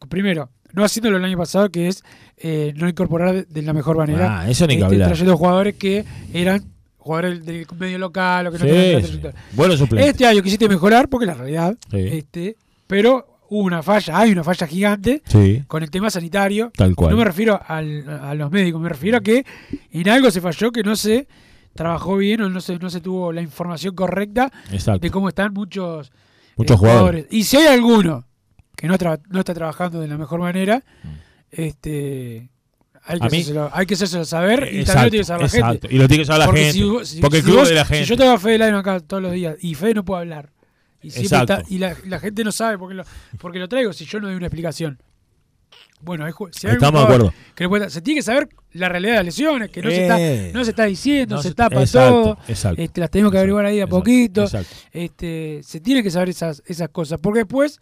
Speaker 3: primero, no haciéndolo el año pasado, que es eh, no incorporar de, de la mejor manera.
Speaker 4: Ah, eso ni que
Speaker 3: este. Trayendo jugadores que eran jugadores del medio local o que no
Speaker 4: Sí,
Speaker 3: tenían la
Speaker 4: sí.
Speaker 3: trayectoria.
Speaker 4: Buenos suplentes.
Speaker 3: Este año quisiste mejorar, porque es la realidad,
Speaker 4: Sí.
Speaker 3: este, pero hubo una falla, hay una falla gigante con el tema sanitario.
Speaker 4: Tal cual.
Speaker 3: No me refiero al- a los médicos, me refiero a que en algo se falló, que no se trabajó bien o no se, no se tuvo la información correcta
Speaker 4: Exacto.
Speaker 3: de cómo están muchos,
Speaker 4: Muchos
Speaker 3: eh,
Speaker 4: jugadores.
Speaker 3: Y si hay alguno que no está trabajando de la mejor manera, este hay que, hacérselo, hay que hacérselo saber y
Speaker 4: Exacto,
Speaker 3: también lo tiene que saber la
Speaker 4: exacto.
Speaker 3: gente.
Speaker 4: Y lo tiene que saber la
Speaker 3: Porque
Speaker 4: gente.
Speaker 3: si si-
Speaker 4: Porque el
Speaker 3: si
Speaker 4: club
Speaker 3: vos-
Speaker 4: de la gente.
Speaker 3: Si yo tengo a Fede Ladino acá todos los días y Fede no puede hablar. Y, siempre está- y la, la gente no sabe por qué, lo, por qué lo traigo si yo no doy una explicación. Bueno, si hay
Speaker 4: Estamos de acuerdo.
Speaker 3: que puede- se tiene que saber la realidad de las lesiones, que no, se,
Speaker 4: Eh.
Speaker 3: está, no se está diciendo,
Speaker 4: No
Speaker 3: se
Speaker 4: se-
Speaker 3: tapa
Speaker 4: exacto,
Speaker 3: todo.
Speaker 4: exacto.
Speaker 3: Este, las tenemos que averiguar ahí a poquito.
Speaker 4: exacto.
Speaker 3: Este, se tiene que saber esas, esas cosas, porque después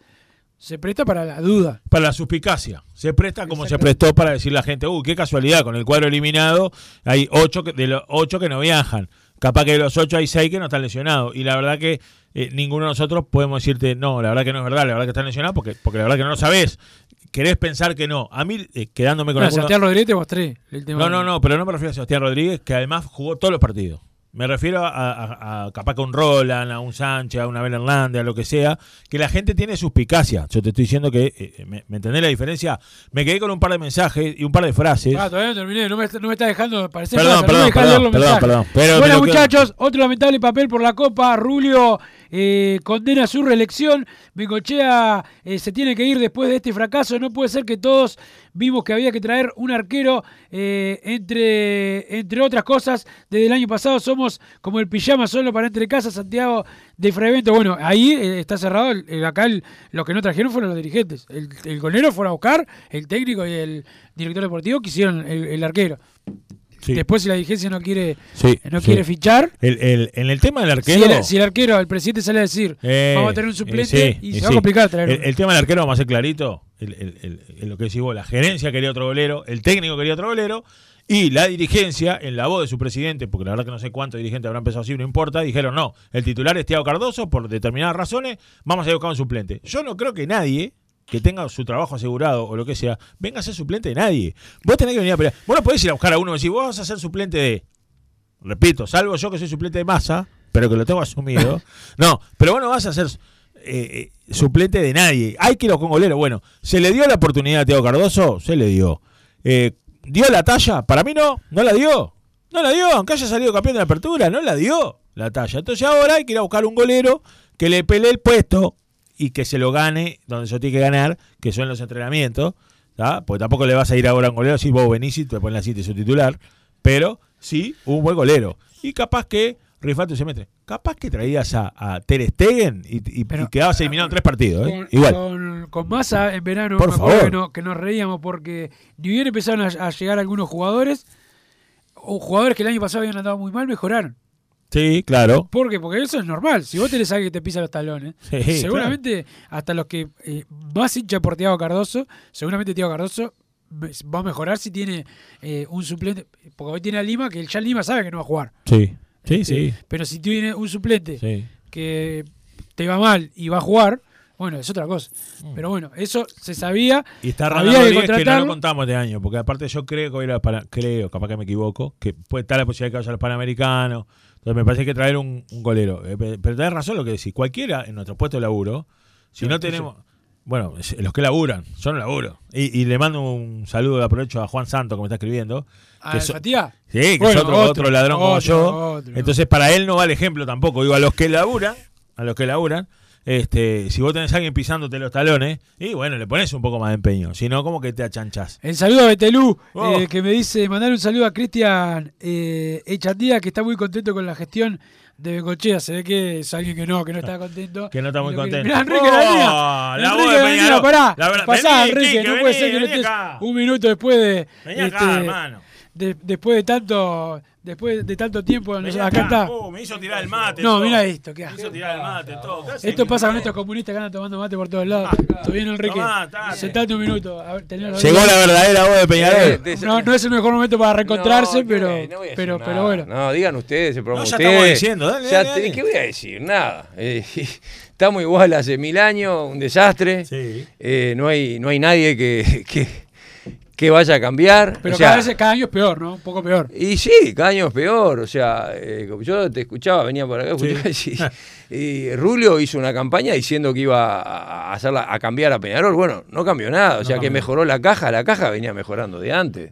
Speaker 3: se presta para la duda.
Speaker 4: Para la suspicacia. Se presta como se prestó para decir la gente, uy, qué casualidad, con el cuadro eliminado hay ocho que- de los ocho que no viajan. Capaz que de los ocho hay seis que no están lesionados. Y la verdad que eh, ninguno de nosotros podemos decirte, no, la verdad que no es verdad, la verdad que están lesionados, porque, porque la verdad que no lo sabés. Querés pensar que no. A mí, eh, quedándome con
Speaker 3: No, Santiago Rodríguez te mostré el tema.
Speaker 4: No, no, no, pero no me refiero a Sebastián Rodríguez, que además jugó todos los partidos. Me refiero a, a- a capaz que a un Roland, a un Sánchez, a una Abel Hernández, a lo que sea, que la gente tiene suspicacia. Yo te estoy diciendo que, eh, me, me entendés la diferencia? Me quedé con un par de mensajes y un par de frases.
Speaker 3: Ah, todavía no terminé, no me, no me está dejando parecer
Speaker 4: Perdón, perdón,
Speaker 3: no
Speaker 4: perdón, perdón, perdón,
Speaker 3: bueno,
Speaker 4: quedo-
Speaker 3: muchachos, otro lamentable papel por la Copa. Rulio eh, condena su reelección. Bengochea eh, se tiene que ir después de este fracaso. No puede ser que todos vimos que había que traer un arquero, eh, entre, entre otras cosas. Desde el año pasado somos como el pijama solo para entre casa, Santiago de Frevento. Bueno, ahí eh, está cerrado. el- acá el- los que no trajeron fueron los dirigentes. El, el golero fueron a buscar, el técnico y el director deportivo quisieron el, el arquero.
Speaker 4: Sí.
Speaker 3: Después, si la dirigencia no quiere,
Speaker 4: Sí,
Speaker 3: no quiere fichar,
Speaker 4: El- el- en el tema del
Speaker 3: si
Speaker 4: arquero.
Speaker 3: el, si el arquero, el presidente sale a decir,
Speaker 4: Eh,
Speaker 3: vamos a tener un
Speaker 4: eh,
Speaker 3: suplente y se va a complicar traer
Speaker 4: El, el tema del arquero, vamos a ser clarito. Lo que decís vos, la gerencia quería otro golero, el técnico quería otro golero. Y la dirigencia, en la voz de su presidente, porque la verdad que no sé cuántos dirigentes habrán empezado así, no importa, dijeron no, el titular es Tiago Cardoso, por determinadas razones, vamos a ir a buscar un suplente. Yo no creo que nadie que tenga su trabajo asegurado o lo que sea, venga a ser suplente de nadie. Vos tenés que venir a pelear. Vos no podés ir a buscar a uno y decir, vos vas a ser suplente de. Repito, salvo yo que soy suplente de masa, pero que lo tengo asumido. *laughs* no, pero vos no vas a ser eh, eh, suplente de nadie. Hay que ir con golero. Bueno, ¿se le dio la oportunidad a Tiago Cardoso? Se le dio. Eh, ¿Dio la talla? Para mí no, no la dio. No la dio, aunque haya salido campeón de la apertura, no la dio la talla. Entonces ahora hay que ir a buscar un golero que le pelee el puesto y que se lo gane donde se lo tiene que ganar, que son los entrenamientos. ¿tá? Porque tampoco le vas a ir ahora a un golero si vos venís y te pones la cita y su titular. Pero sí, un buen golero. Y capaz que, Rifato se mete, capaz que traías a, a Ter Stegen y, y- y quedabas eliminado en tres partidos. ¿eh?
Speaker 3: Con,
Speaker 4: Igual.
Speaker 3: Con, con Massa en verano
Speaker 4: Por favor.
Speaker 3: Que, no- que nos reíamos porque ni bien empezaron a, a llegar algunos jugadores, o jugadores que el año pasado habían andado muy mal, mejoraron.
Speaker 4: Sí, claro.
Speaker 3: ¿Por qué? Porque eso es normal. Si vos tenés a alguien que te pisa los talones, *laughs*
Speaker 4: Sí,
Speaker 3: seguramente hasta los que eh, más hincha por Tiago Cardoso, seguramente Tiago Cardoso va a mejorar si tiene eh, un suplente. Porque hoy tiene a Lima, que ya Lima sabe que no va a jugar.
Speaker 4: Sí, sí,
Speaker 3: Este,
Speaker 4: sí.
Speaker 3: Pero si tiene un suplente
Speaker 4: Sí.
Speaker 3: que te va mal y va a jugar, bueno, es otra cosa. Pero bueno, eso se sabía.
Speaker 4: Mm. Y está
Speaker 3: había que
Speaker 4: que no lo contamos este año, porque aparte yo creo que ir a para, creo, capaz que me equivoco, que puede estar la posibilidad de que vaya a los Panamericanos. Entonces me parece que traer un, un golero. Eh, pe- Pero tenés razón lo que decís. Cualquiera en nuestro puesto de laburo, si no tenemos. Bueno, los que laburan, yo no laburo. Y, y le mando un saludo de aprovecho a Juan Santo que me está escribiendo.
Speaker 3: ¿A
Speaker 4: que so-
Speaker 3: Fatía?
Speaker 4: Sí, que
Speaker 3: Bueno,
Speaker 4: es otro,
Speaker 3: otro,
Speaker 4: otro ladrón como yo. Entonces, para él no va el ejemplo tampoco. Digo, a los que laburan, a los que laburan, este, si vos tenés a alguien pisándote los talones, y bueno, le pones un poco más de empeño. Si no, como que te achanchás.
Speaker 3: El saludo a Betelú,
Speaker 4: Oh.
Speaker 3: eh, que me dice, mandar un saludo a Cristian eh, Echandía, que está muy contento con la gestión de Bengochea. Se ve que es alguien que no, que no está *laughs* contento.
Speaker 4: Que no está muy
Speaker 3: que-
Speaker 4: contento.
Speaker 3: Mirá, Enrique
Speaker 4: Oh, la
Speaker 3: Enrique
Speaker 4: voz de
Speaker 3: pará.
Speaker 4: La verdad-
Speaker 3: pasá,
Speaker 4: vení,
Speaker 3: Enrique, no puede
Speaker 4: vení,
Speaker 3: ser que no estés
Speaker 4: acá.
Speaker 3: un minuto después de...
Speaker 4: Vení acá, hermano.
Speaker 3: de- después de tanto después de tanto tiempo acá
Speaker 4: acá.
Speaker 3: está.
Speaker 4: Oh, me hizo tirar el mate.
Speaker 3: No, mira esto, qué
Speaker 4: Me hizo tirar el mate, todo.
Speaker 3: Esto pasa con estos comunistas que andan tomando mate por todos lados. Estoy bien, Enrique.
Speaker 4: Tomá.
Speaker 3: Sentate un minuto. A ver, tenés
Speaker 4: Llegó la verdadera voz de Peñarol.
Speaker 3: No, no es el mejor momento para reencontrarse,
Speaker 6: No,
Speaker 3: pero,
Speaker 6: ¿qué voy a- no voy a
Speaker 3: pero, pero bueno.
Speaker 6: No, digan ustedes, el programa
Speaker 4: No, ya
Speaker 6: ustedes.
Speaker 4: estamos diciendo, dale,
Speaker 6: Ya
Speaker 4: dale,
Speaker 6: te-
Speaker 4: dale.
Speaker 6: ¿Qué voy a decir? Nada. Eh, *laughs* estamos igual hace mil años, un desastre. Eh, no, hay, no hay nadie que, que, que vaya a cambiar.
Speaker 3: Pero
Speaker 6: O sea,
Speaker 3: cada, vez, cada año es peor, ¿no? Un poco peor.
Speaker 6: Y sí, cada año es peor. O sea, eh, yo te escuchaba, venía por acá, escuchaba *laughs* y, y Rulio hizo una campaña diciendo que iba a, hacerla, a cambiar a Peñarol. Bueno, no cambió nada. O sea, que mejoró la caja. La caja venía mejorando de antes.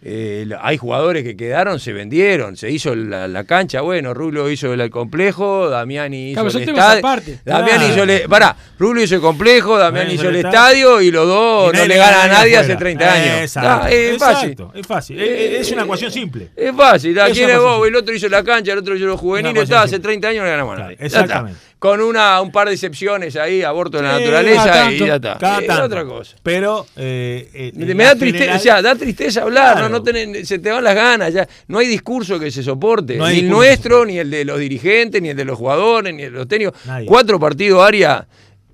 Speaker 6: Eh, hay jugadores que quedaron, se vendieron, se hizo la, la cancha. Bueno, Rulio hizo el, el complejo, Damiani hizo
Speaker 3: Claro,
Speaker 6: el estadio. Damiani
Speaker 3: Claro.
Speaker 6: hizo el. Pará, Rulio hizo el complejo, Damiani hizo el estadio y los dos
Speaker 4: Y
Speaker 6: no le gana a nadie hace
Speaker 4: afuera.
Speaker 6: 30 años.
Speaker 4: Exacto,
Speaker 6: Ah, es fácil.
Speaker 4: exacto, es fácil. Es- es una ecuación simple.
Speaker 6: Es fácil, ¿la
Speaker 4: Es
Speaker 6: quién es vos? El otro hizo la cancha, el otro hizo los juveniles, está, hace 30 años no le ganamos a nadie.
Speaker 4: Exactamente.
Speaker 6: Con una, un par de excepciones ahí, aborto de la
Speaker 4: Eh,
Speaker 6: naturaleza y ya está.
Speaker 4: cada
Speaker 6: Es
Speaker 4: tanto.
Speaker 6: otra cosa.
Speaker 4: Pero eh, eh,
Speaker 6: Me, da tristeza,
Speaker 4: general-
Speaker 6: o sea, da tristeza hablar,
Speaker 4: Claro.
Speaker 6: no, no tenés- se te van las ganas, ya no hay discurso que se soporte,
Speaker 4: No
Speaker 6: ni el nuestro, ni el de los dirigentes, ni el de los jugadores, ni el de los técnicos.
Speaker 4: Nadie.
Speaker 6: Cuatro partidos área,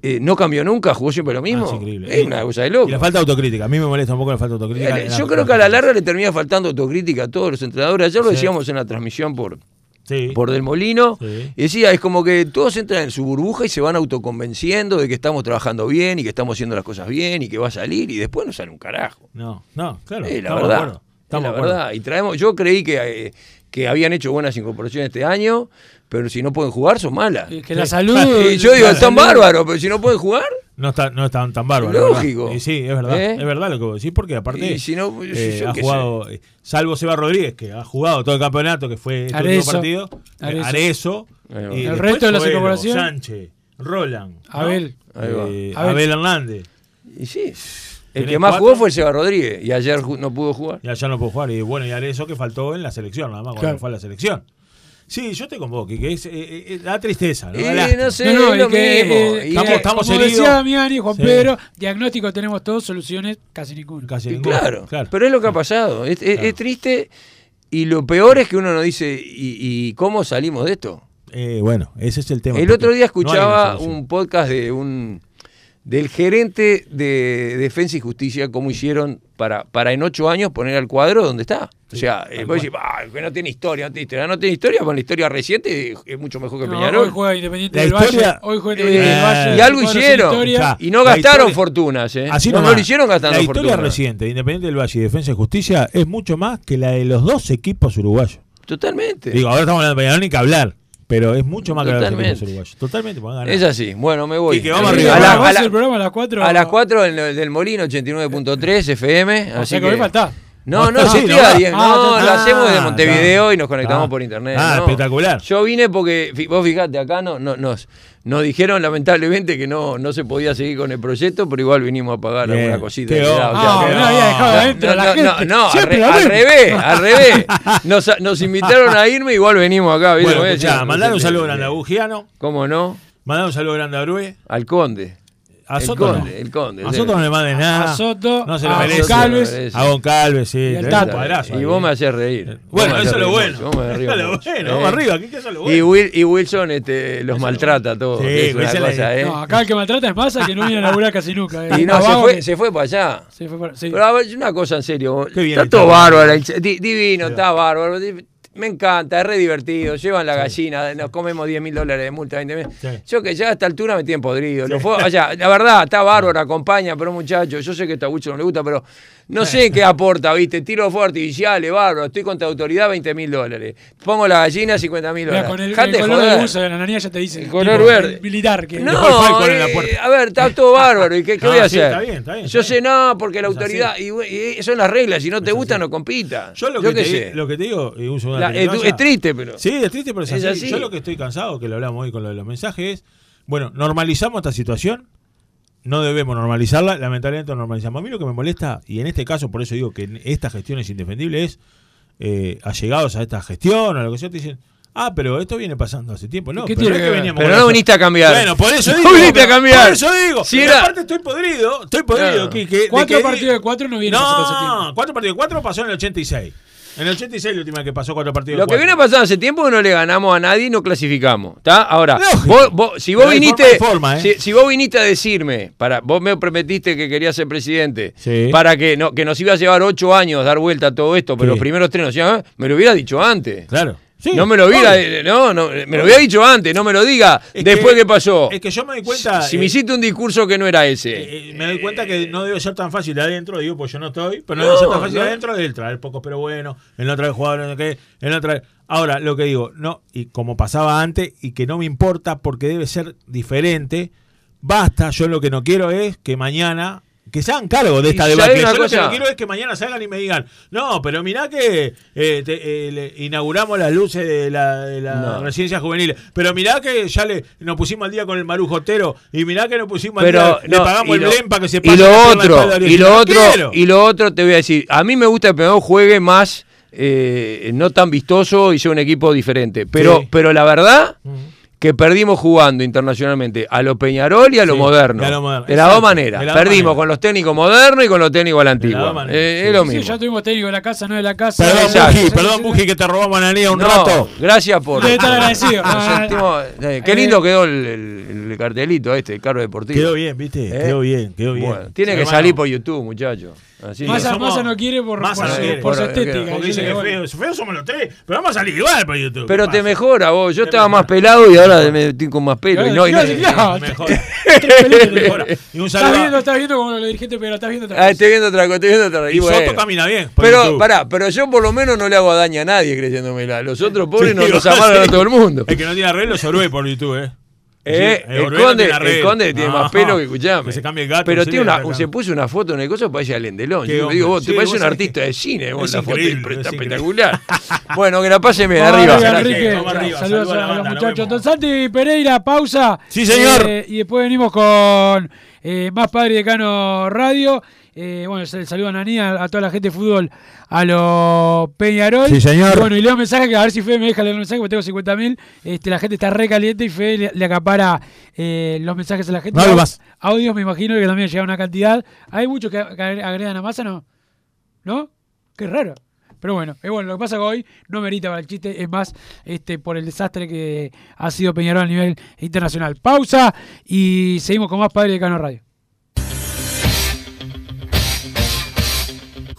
Speaker 6: eh, no cambió nunca, jugó siempre lo mismo.
Speaker 4: Ah, es increíble.
Speaker 6: Es una cosa de loco.
Speaker 4: Y la falta de autocrítica. A mí me molesta un poco la falta de autocrítica.
Speaker 6: Eh, Yo creo que a la larga le termina faltando autocrítica a todos los entrenadores. Ayer lo
Speaker 4: Sí.
Speaker 6: decíamos en la transmisión por,
Speaker 4: Sí.
Speaker 6: por Del Molino.
Speaker 4: Sí.
Speaker 6: Y decía, es como que todos entran en su burbuja y se van autoconvenciendo de que estamos trabajando bien y que estamos haciendo las cosas bien y que va a salir y después no sale un carajo.
Speaker 4: No, no, claro.
Speaker 6: Eh, la
Speaker 4: estamos
Speaker 6: verdad.
Speaker 4: acuerdo,
Speaker 6: es
Speaker 4: estamos
Speaker 6: la
Speaker 4: de acuerdo.
Speaker 6: verdad. Y traemos, yo creí que, eh, que habían hecho buenas incorporaciones este año, pero si no pueden jugar, son malas.
Speaker 3: Que, la salud. *laughs*
Speaker 6: Y yo digo, están bárbaros, pero si no pueden jugar.
Speaker 4: No está, no están tan bárbaros.
Speaker 6: Lógico.
Speaker 4: Y sí, es verdad.
Speaker 6: ¿Eh?
Speaker 4: Es verdad lo que vos decís, porque aparte
Speaker 6: Y si no,
Speaker 4: eh,
Speaker 6: yo
Speaker 4: ha jugado, eh, salvo Seba Rodríguez, que ha jugado todo el campeonato, que fue este último partido.
Speaker 3: Arezo.
Speaker 4: Arezo. Y
Speaker 3: El resto de las incorporaciones.
Speaker 4: Sánchez, Roland.
Speaker 3: Abel.
Speaker 4: Eh,
Speaker 3: Abel.
Speaker 4: Abel Hernández.
Speaker 6: Y sí. El que más
Speaker 4: cuatro.
Speaker 6: jugó fue el Seba Rodríguez y ayer no pudo jugar.
Speaker 4: Y allá no puedo jugar. Y bueno, y Arezo que faltó en la selección, nada más, cuando fue a la selección. Sí, yo te convoco, que es, eh, eh, da tristeza. ¿no? Da
Speaker 6: no sé,
Speaker 3: No, no,
Speaker 6: es lo
Speaker 3: que,
Speaker 6: mismo.
Speaker 3: eh,
Speaker 4: Estamos-
Speaker 6: que-
Speaker 4: estamos
Speaker 3: como
Speaker 4: heridos.
Speaker 3: decía Juan
Speaker 4: Sí.
Speaker 3: Pedro, diagnóstico tenemos todos, soluciones casi ninguna.
Speaker 4: Casi
Speaker 6: y
Speaker 4: ninguno.
Speaker 6: claro,
Speaker 4: claro.
Speaker 6: pero es lo que ha pasado. Es, es-
Speaker 4: Claro.
Speaker 6: es triste y lo peor es que uno no dice, ¿y, y cómo salimos de esto?
Speaker 4: Eh, bueno, ese es el tema.
Speaker 6: El otro día escuchaba un podcast de un del gerente de Defensa y Justicia, cómo hicieron para, para en ocho años poner al cuadro donde está. o sea, eh, vos decís, "Ah, que no tiene historia, no tiene historia. No tiene historia, con la historia reciente es mucho mejor que
Speaker 3: No,
Speaker 6: Peñarol.
Speaker 3: hoy juega Independiente
Speaker 4: La
Speaker 3: del
Speaker 4: historia-
Speaker 3: Valle. Hoy juega Independiente
Speaker 6: Eh,
Speaker 3: del Valle.
Speaker 6: y algo hicieron. Y no gastaron
Speaker 4: historia-
Speaker 6: fortunas, ¿eh?
Speaker 4: Así
Speaker 6: no, lo hicieron gastando
Speaker 4: La historia
Speaker 6: fortunas.
Speaker 4: reciente de Independiente del Valle y Defensa y Justicia es mucho más que la de los dos equipos uruguayos.
Speaker 6: Totalmente.
Speaker 4: Digo, ahora estamos hablando de Peñarol ni que hablar, pero es mucho más que la de los
Speaker 6: Totalmente.
Speaker 4: uruguayos. Totalmente, ganado.
Speaker 6: Es así. Bueno, me voy.
Speaker 4: Y que vamos arriba.
Speaker 6: a, la-
Speaker 3: a
Speaker 6: la-
Speaker 3: el programa a las 4.
Speaker 6: a las 4 del, del Molino 89.3 FM.
Speaker 3: O
Speaker 6: así
Speaker 3: sea que hoy falta.
Speaker 6: No, no, sí,
Speaker 4: sí,
Speaker 6: estoy
Speaker 4: no,
Speaker 6: a diez.
Speaker 3: ah,
Speaker 6: no,
Speaker 3: ah,
Speaker 6: lo hacemos desde
Speaker 4: ah,
Speaker 6: Montevideo y nos conectamos
Speaker 4: ah.
Speaker 6: por internet.
Speaker 4: Ah,
Speaker 6: no.
Speaker 4: espectacular.
Speaker 6: Yo vine porque, vos fijate, acá no, no, nos, nos dijeron lamentablemente que no, no se podía seguir con el proyecto, pero igual vinimos a pagar
Speaker 4: Bien.
Speaker 6: alguna cosita.
Speaker 3: No
Speaker 6: no, al, revés, *laughs* al revés. Nos, nos invitaron a irme, igual venimos acá. ¿viste?
Speaker 4: Bueno,
Speaker 6: Voy a
Speaker 4: escuchá,
Speaker 6: decir,
Speaker 4: mandar un saludo grande a Bugiano,
Speaker 6: ¿Cómo no?
Speaker 4: mandar un saludo grande a Brue,
Speaker 6: Al conde.
Speaker 4: A
Speaker 6: El
Speaker 4: Soto no.
Speaker 6: conde, el conde,
Speaker 4: A. Soto no le mandes nada.
Speaker 3: A Soto,
Speaker 4: no se lo
Speaker 3: a
Speaker 4: merece.
Speaker 3: Goncalves.
Speaker 4: A Goncalves, sí.
Speaker 3: Y
Speaker 4: un cuadrazo
Speaker 6: Y vos me hacés reír.
Speaker 4: Bueno, eso es lo bueno.
Speaker 6: mucho, vos me
Speaker 4: Eso es lo bueno, vamos arriba, ¿qué- es lo
Speaker 6: Y,
Speaker 4: bueno?
Speaker 6: Will- y Wilson este, los maltrata a todos.
Speaker 4: Sí,
Speaker 6: es una cosa, ¿eh?
Speaker 3: No, acá el que maltrata es Massa, que no viene a laburar casi nunca. eh.
Speaker 6: Y no, se fue, se fue para allá.
Speaker 3: se fue para- sí.
Speaker 6: Pero a ver, una cosa en serio.
Speaker 4: Qué bien
Speaker 6: está
Speaker 4: el
Speaker 6: todo bárbaro. el Divino, está bárbaro. Me encanta, es re divertido. Llevan la gallina, nos comemos 10 mil dólares de multa, 20 mil.
Speaker 4: Sí.
Speaker 6: Yo que ya a esta altura me tienen podrido. O sea, la verdad, está bárbaro, acompaña, pero muchacho, yo sé que a Wicho no le gusta, pero no sé qué aporta, ¿viste? Tiro fuego artificiales, bárbaro. Estoy contra autoridad, 20 mil dólares. Pongo la gallina, 50 mil dólares.
Speaker 3: con el, color
Speaker 6: joder.
Speaker 3: de buzo de la nanía ya te dice.
Speaker 6: El color
Speaker 3: tipo,
Speaker 6: verde.
Speaker 3: el militar. Que
Speaker 6: No,
Speaker 4: en la
Speaker 6: eh,
Speaker 4: puerta.
Speaker 6: a ver, está todo bárbaro. ¿Y qué, qué
Speaker 4: No,
Speaker 6: voy a
Speaker 4: sí,
Speaker 6: hacer?
Speaker 4: está bien, está bien,
Speaker 6: Yo
Speaker 4: está
Speaker 6: sé, no, porque la autoridad. Y, y son las reglas. Si no te gusta, no compita.
Speaker 4: Yo lo que, te,
Speaker 6: sé.
Speaker 4: lo que te digo, y uso una
Speaker 6: La- es,
Speaker 4: terminología-
Speaker 6: es triste, pero.
Speaker 4: Sí, es triste, pero es,
Speaker 6: Es
Speaker 4: así.
Speaker 6: así.
Speaker 4: Yo lo que estoy cansado, que lo hablamos hoy con lo de los mensajes, es, bueno, normalizamos esta situación, no debemos normalizarla, lamentablemente no normalizamos. A mí lo que me molesta, y en este caso por eso digo que esta gestión es indefendible, es eh, allegados a esta gestión o lo que sea, te dicen, ah, pero esto viene pasando hace tiempo. No,
Speaker 3: ¿Qué
Speaker 4: pero
Speaker 3: tiene que
Speaker 4: veníamos
Speaker 6: Pero no viniste a cambiar.
Speaker 4: Bueno, por eso *laughs*
Speaker 6: No
Speaker 4: digo.
Speaker 6: viniste a cambiar.
Speaker 4: Por eso digo.
Speaker 6: Si era-
Speaker 4: aparte estoy podrido, estoy podrido.
Speaker 6: Claro.
Speaker 4: que- que- de
Speaker 3: Cuatro
Speaker 4: que-
Speaker 3: partidos de cuatro no vienen hace tiempo.
Speaker 4: No, cuatro partidos de cuatro pasó en el 86. En el 86 la última que pasó cuatro partidos
Speaker 6: Lo que
Speaker 4: cuatro.
Speaker 6: viene pasando hace tiempo es que no le ganamos a nadie y no clasificamos. ¿Está? Ahora, vos, vos- si vos
Speaker 4: Pero
Speaker 6: viniste.
Speaker 4: forma y forma, ¿eh?
Speaker 6: si, si vos viniste a decirme, para, vos me prometiste que querías ser presidente,
Speaker 4: Sí.
Speaker 6: para que, no, que nos iba a llevar ocho años dar vuelta a todo esto, pero
Speaker 4: Sí.
Speaker 6: los primeros tres nos iban, me lo hubiera dicho antes.
Speaker 4: Claro. Sí,
Speaker 6: no me lo hubiera,
Speaker 4: obvio.
Speaker 6: eh, no, no, me lo hubiera dicho antes, no me lo diga
Speaker 4: Es
Speaker 6: después
Speaker 4: que-
Speaker 6: que, pasó.
Speaker 4: Es que yo me doy cuenta.
Speaker 6: si
Speaker 4: eh,
Speaker 6: me hiciste un discurso que no era ese.
Speaker 4: eh, eh, me doy cuenta que no debe ser tan fácil de adentro, digo, pues yo no estoy, pero no,
Speaker 6: No,
Speaker 4: debe ser tan fácil
Speaker 6: no.
Speaker 4: de adentro de él traer pocos pero bueno, el no traer jugadores, no qué, el no traer. Ahora, lo que digo, no, y como pasaba antes, y que no me importa porque debe ser diferente, basta, yo lo que no quiero es que mañana. Que se hagan cargo de esta
Speaker 6: ¿Y
Speaker 4: debacle. Yo lo que no quiero es que mañana salgan y me digan, no, pero mirá que eh, te- eh, le- inauguramos las luces de la, de la
Speaker 6: No.
Speaker 4: residencia juvenil. Pero mirá que ya le nos pusimos al día con el marujotero. Y mirá que nos pusimos al día, le
Speaker 6: no,
Speaker 4: pagamos
Speaker 6: y
Speaker 4: el
Speaker 6: lo-
Speaker 4: para que se
Speaker 6: y
Speaker 4: pase
Speaker 6: lo otro y lo otro
Speaker 4: quiero.
Speaker 6: y lo otro te voy a decir a mí me gusta que Peñarol juegue más eh, no tan vistoso y sea un equipo diferente pero
Speaker 4: Sí.
Speaker 6: pero la verdad que perdimos jugando internacionalmente a lo Peñarol y a lo
Speaker 4: Sí,
Speaker 6: moderno.
Speaker 4: a lo moderno,
Speaker 6: De las dos maneras. Perdimos con los técnicos modernos y con los técnicos a la antigua.
Speaker 4: maneras,
Speaker 6: Eh,
Speaker 4: sí.
Speaker 6: es lo
Speaker 3: Sí,
Speaker 6: mismo.
Speaker 3: ya tuvimos técnico de la casa, no de la casa.
Speaker 4: Perdón. Buji, perdón, Buji, que te robamos la niña un
Speaker 6: No,
Speaker 4: rato.
Speaker 6: gracias por.
Speaker 3: Debe estar *laughs* agradecido.
Speaker 6: Sentimos- eh, qué lindo quedó el, el- el cartelito este, el carro deportivo.
Speaker 4: Quedó bien, ¿viste?
Speaker 6: ¿Eh?
Speaker 4: Quedó bien, quedó bien.
Speaker 6: Bueno, tiene
Speaker 4: Sí,
Speaker 6: que
Speaker 4: hermano.
Speaker 6: salir por YouTube, muchachos. Así
Speaker 4: somos-
Speaker 3: Massa no quiere por,
Speaker 4: Massa
Speaker 3: por
Speaker 4: no
Speaker 3: su,
Speaker 4: quiere.
Speaker 3: por su
Speaker 6: Por-
Speaker 3: estética.
Speaker 4: Porque
Speaker 3: dice
Speaker 4: que feos somos los tres, pero vamos a salir igual por YouTube.
Speaker 6: Pero
Speaker 4: ¿qué
Speaker 6: te mejora vos. Yo estaba más pelado y ahora me estoy con más pelo. y no, y no-
Speaker 3: Claro. *laughs* *laughs*
Speaker 4: Mejor. Y un
Speaker 3: Estás
Speaker 4: saludo.
Speaker 3: viendo, estás viendo como los dirigentes, pero estás viendo otra
Speaker 6: Ah,
Speaker 3: cosa.
Speaker 6: estoy viendo otra cosa, estoy viendo otra cosa.
Speaker 4: Y
Speaker 6: bueno.
Speaker 4: Soto camina bien.
Speaker 6: Pero,
Speaker 4: YouTube.
Speaker 6: pará, pero yo por lo menos no le hago daño a nadie creyéndomela. Los otros pobres
Speaker 4: Sí,
Speaker 6: nos los amaron a todo el mundo.
Speaker 4: El que no tiene arreglo por YouTube, ¿eh?
Speaker 6: Eh,
Speaker 4: Sí,
Speaker 6: el, conde,
Speaker 4: tiene
Speaker 6: el
Speaker 4: arreglo.
Speaker 6: conde tiene
Speaker 4: No,
Speaker 6: más pelo que escuchame.
Speaker 4: que se cambie el gato,
Speaker 6: Pero tiene una, se puso una foto en el coso, parece Alendelón. Yo digo, vos,
Speaker 4: Sí,
Speaker 6: te parece un artista
Speaker 4: que
Speaker 6: de cine, vos,
Speaker 4: es
Speaker 6: la foto está espectacular. *laughs* bueno, que la pasen bien, arriba.
Speaker 3: Enrique.
Speaker 4: Arriba,
Speaker 3: Saludos
Speaker 4: a
Speaker 3: los muchachos. Don Santi Pereira, pausa.
Speaker 4: Sí, señor.
Speaker 3: Eh, y después venimos con eh, más Padre Decano Radio. Eh, bueno, el saludo a Nani, a, toda la gente de fútbol, a los Peñarol.
Speaker 4: Sí, señor.
Speaker 3: Y bueno, y leo mensaje que a ver si Fede me deja leer un mensaje, porque tengo 50.000. Este, la gente está re caliente y Fede le, le acapara eh, los mensajes a la gente.
Speaker 4: No más.
Speaker 3: Audios, me imagino que también llega una cantidad. Hay muchos que, que agregan a masa, ¿no? ¿No? Qué raro. Pero bueno, es bueno, lo que pasa que hoy no merita para el chiste, es más este por el desastre que ha sido Peñarol a nivel internacional. Pausa y seguimos con más Padre de Cano Radio.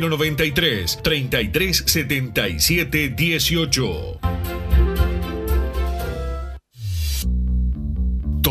Speaker 7: 093 3377 18.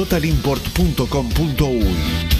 Speaker 8: www.totalimport.com.uy.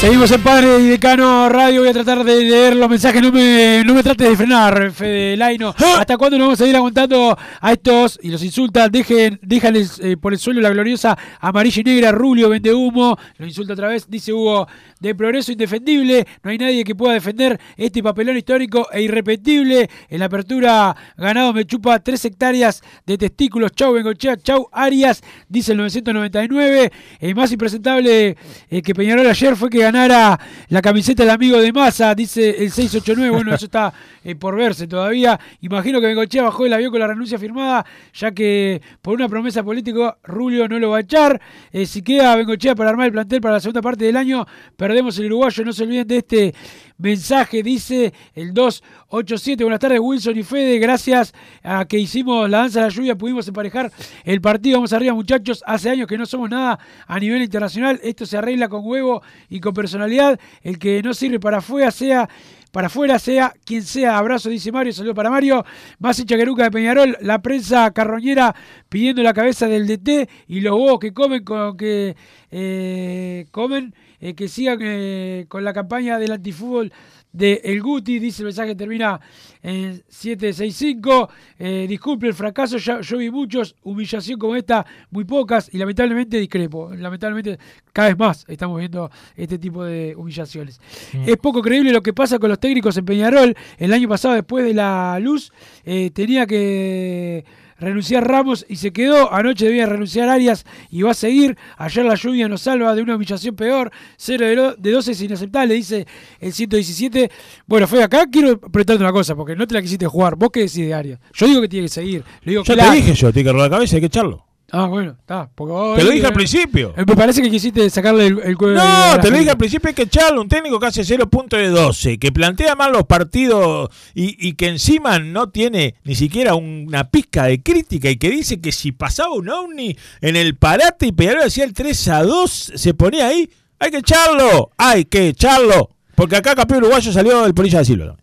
Speaker 3: Seguimos en Padre y Decano Radio. Voy a tratar de leer los mensajes. No me, no me trates de frenar, Fede Laino. ¿Hasta cuándo nos vamos a ir aguantando a estos y los insultan? Dejen, déjales eh, por el suelo la gloriosa amarilla y negra. Rulio vende humo. Lo insulta otra vez. Dice Hugo, de progreso indefendible. No hay nadie que pueda defender este papelón histórico e irrepetible. En la apertura, ganado me chupa 3 hectáreas de testículos. Chau, Bengochea. Chau, Arias. Dice el 999. El más impresentable eh, que Peñarol ayer fue que ganara la camiseta del amigo de masa, dice el 689. Bueno, eso está eh, por verse todavía. Imagino que Bengochea bajó el avión con la renuncia firmada, ya que por una promesa política Rulio no lo va a echar. Eh, si queda Bengochea para armar el plantel para la segunda parte del año, perdemos el uruguayo. No se olviden de este mensaje, dice el 287. Buenas tardes, Wilson y Fede. Gracias a que hicimos la danza de la lluvia, pudimos emparejar el partido. Vamos arriba, muchachos. Hace años que no somos nada a nivel internacional. Esto se arregla con huevo y con personalidad. El que no sirve para afuera, sea para afuera, sea quien sea. Abrazo, dice Mario. Saludo para Mario. Más hincha que nunca de Peñarol. La prensa carroñera pidiendo la cabeza del DT y los huevos que comen con que eh, comen, eh, que sigan eh, con la campaña del antifútbol de El Guti, dice el mensaje, termina en 765. Eh, disculpe el fracaso, ya, yo vi muchos, humillación como esta, muy pocas, y lamentablemente discrepo. Lamentablemente, cada vez más estamos viendo este tipo de humillaciones. Es poco creíble lo que pasa con los técnicos en Peñarol. El año pasado, después de la luz, eh, tenía que renunciar Ramos y se quedó. Anoche debía renunciar Arias y va a seguir. Ayer la lluvia nos salva de una humillación peor. 0 de, lo- de 12 es inaceptable, dice el 117. Bueno, fue acá. Quiero preguntarte una cosa, porque no te la quisiste jugar. ¿Vos qué decís de Arias? Yo digo que tiene que seguir. Le digo,
Speaker 4: Yo
Speaker 3: claro.
Speaker 4: te dije yo, te agarró la cabeza, hay que echarlo.
Speaker 3: Ah, bueno, está. Vos-
Speaker 4: Te lo dije
Speaker 3: eh,
Speaker 4: al principio.
Speaker 3: eh, Me parece que quisiste sacarle el, el cuello.
Speaker 4: No, te lo dije al principio, hay que echarlo. Un técnico que hace 0 puntos de 12, que plantea mal los partidos y, y que encima no tiene ni siquiera una pizca de crítica y que dice que si pasaba un ovni en el parate y Peñarol hacía el 3 a 2, se ponía ahí. Hay que echarlo, hay que echarlo. Porque acá campeón uruguayo salió del Polilla de Silva.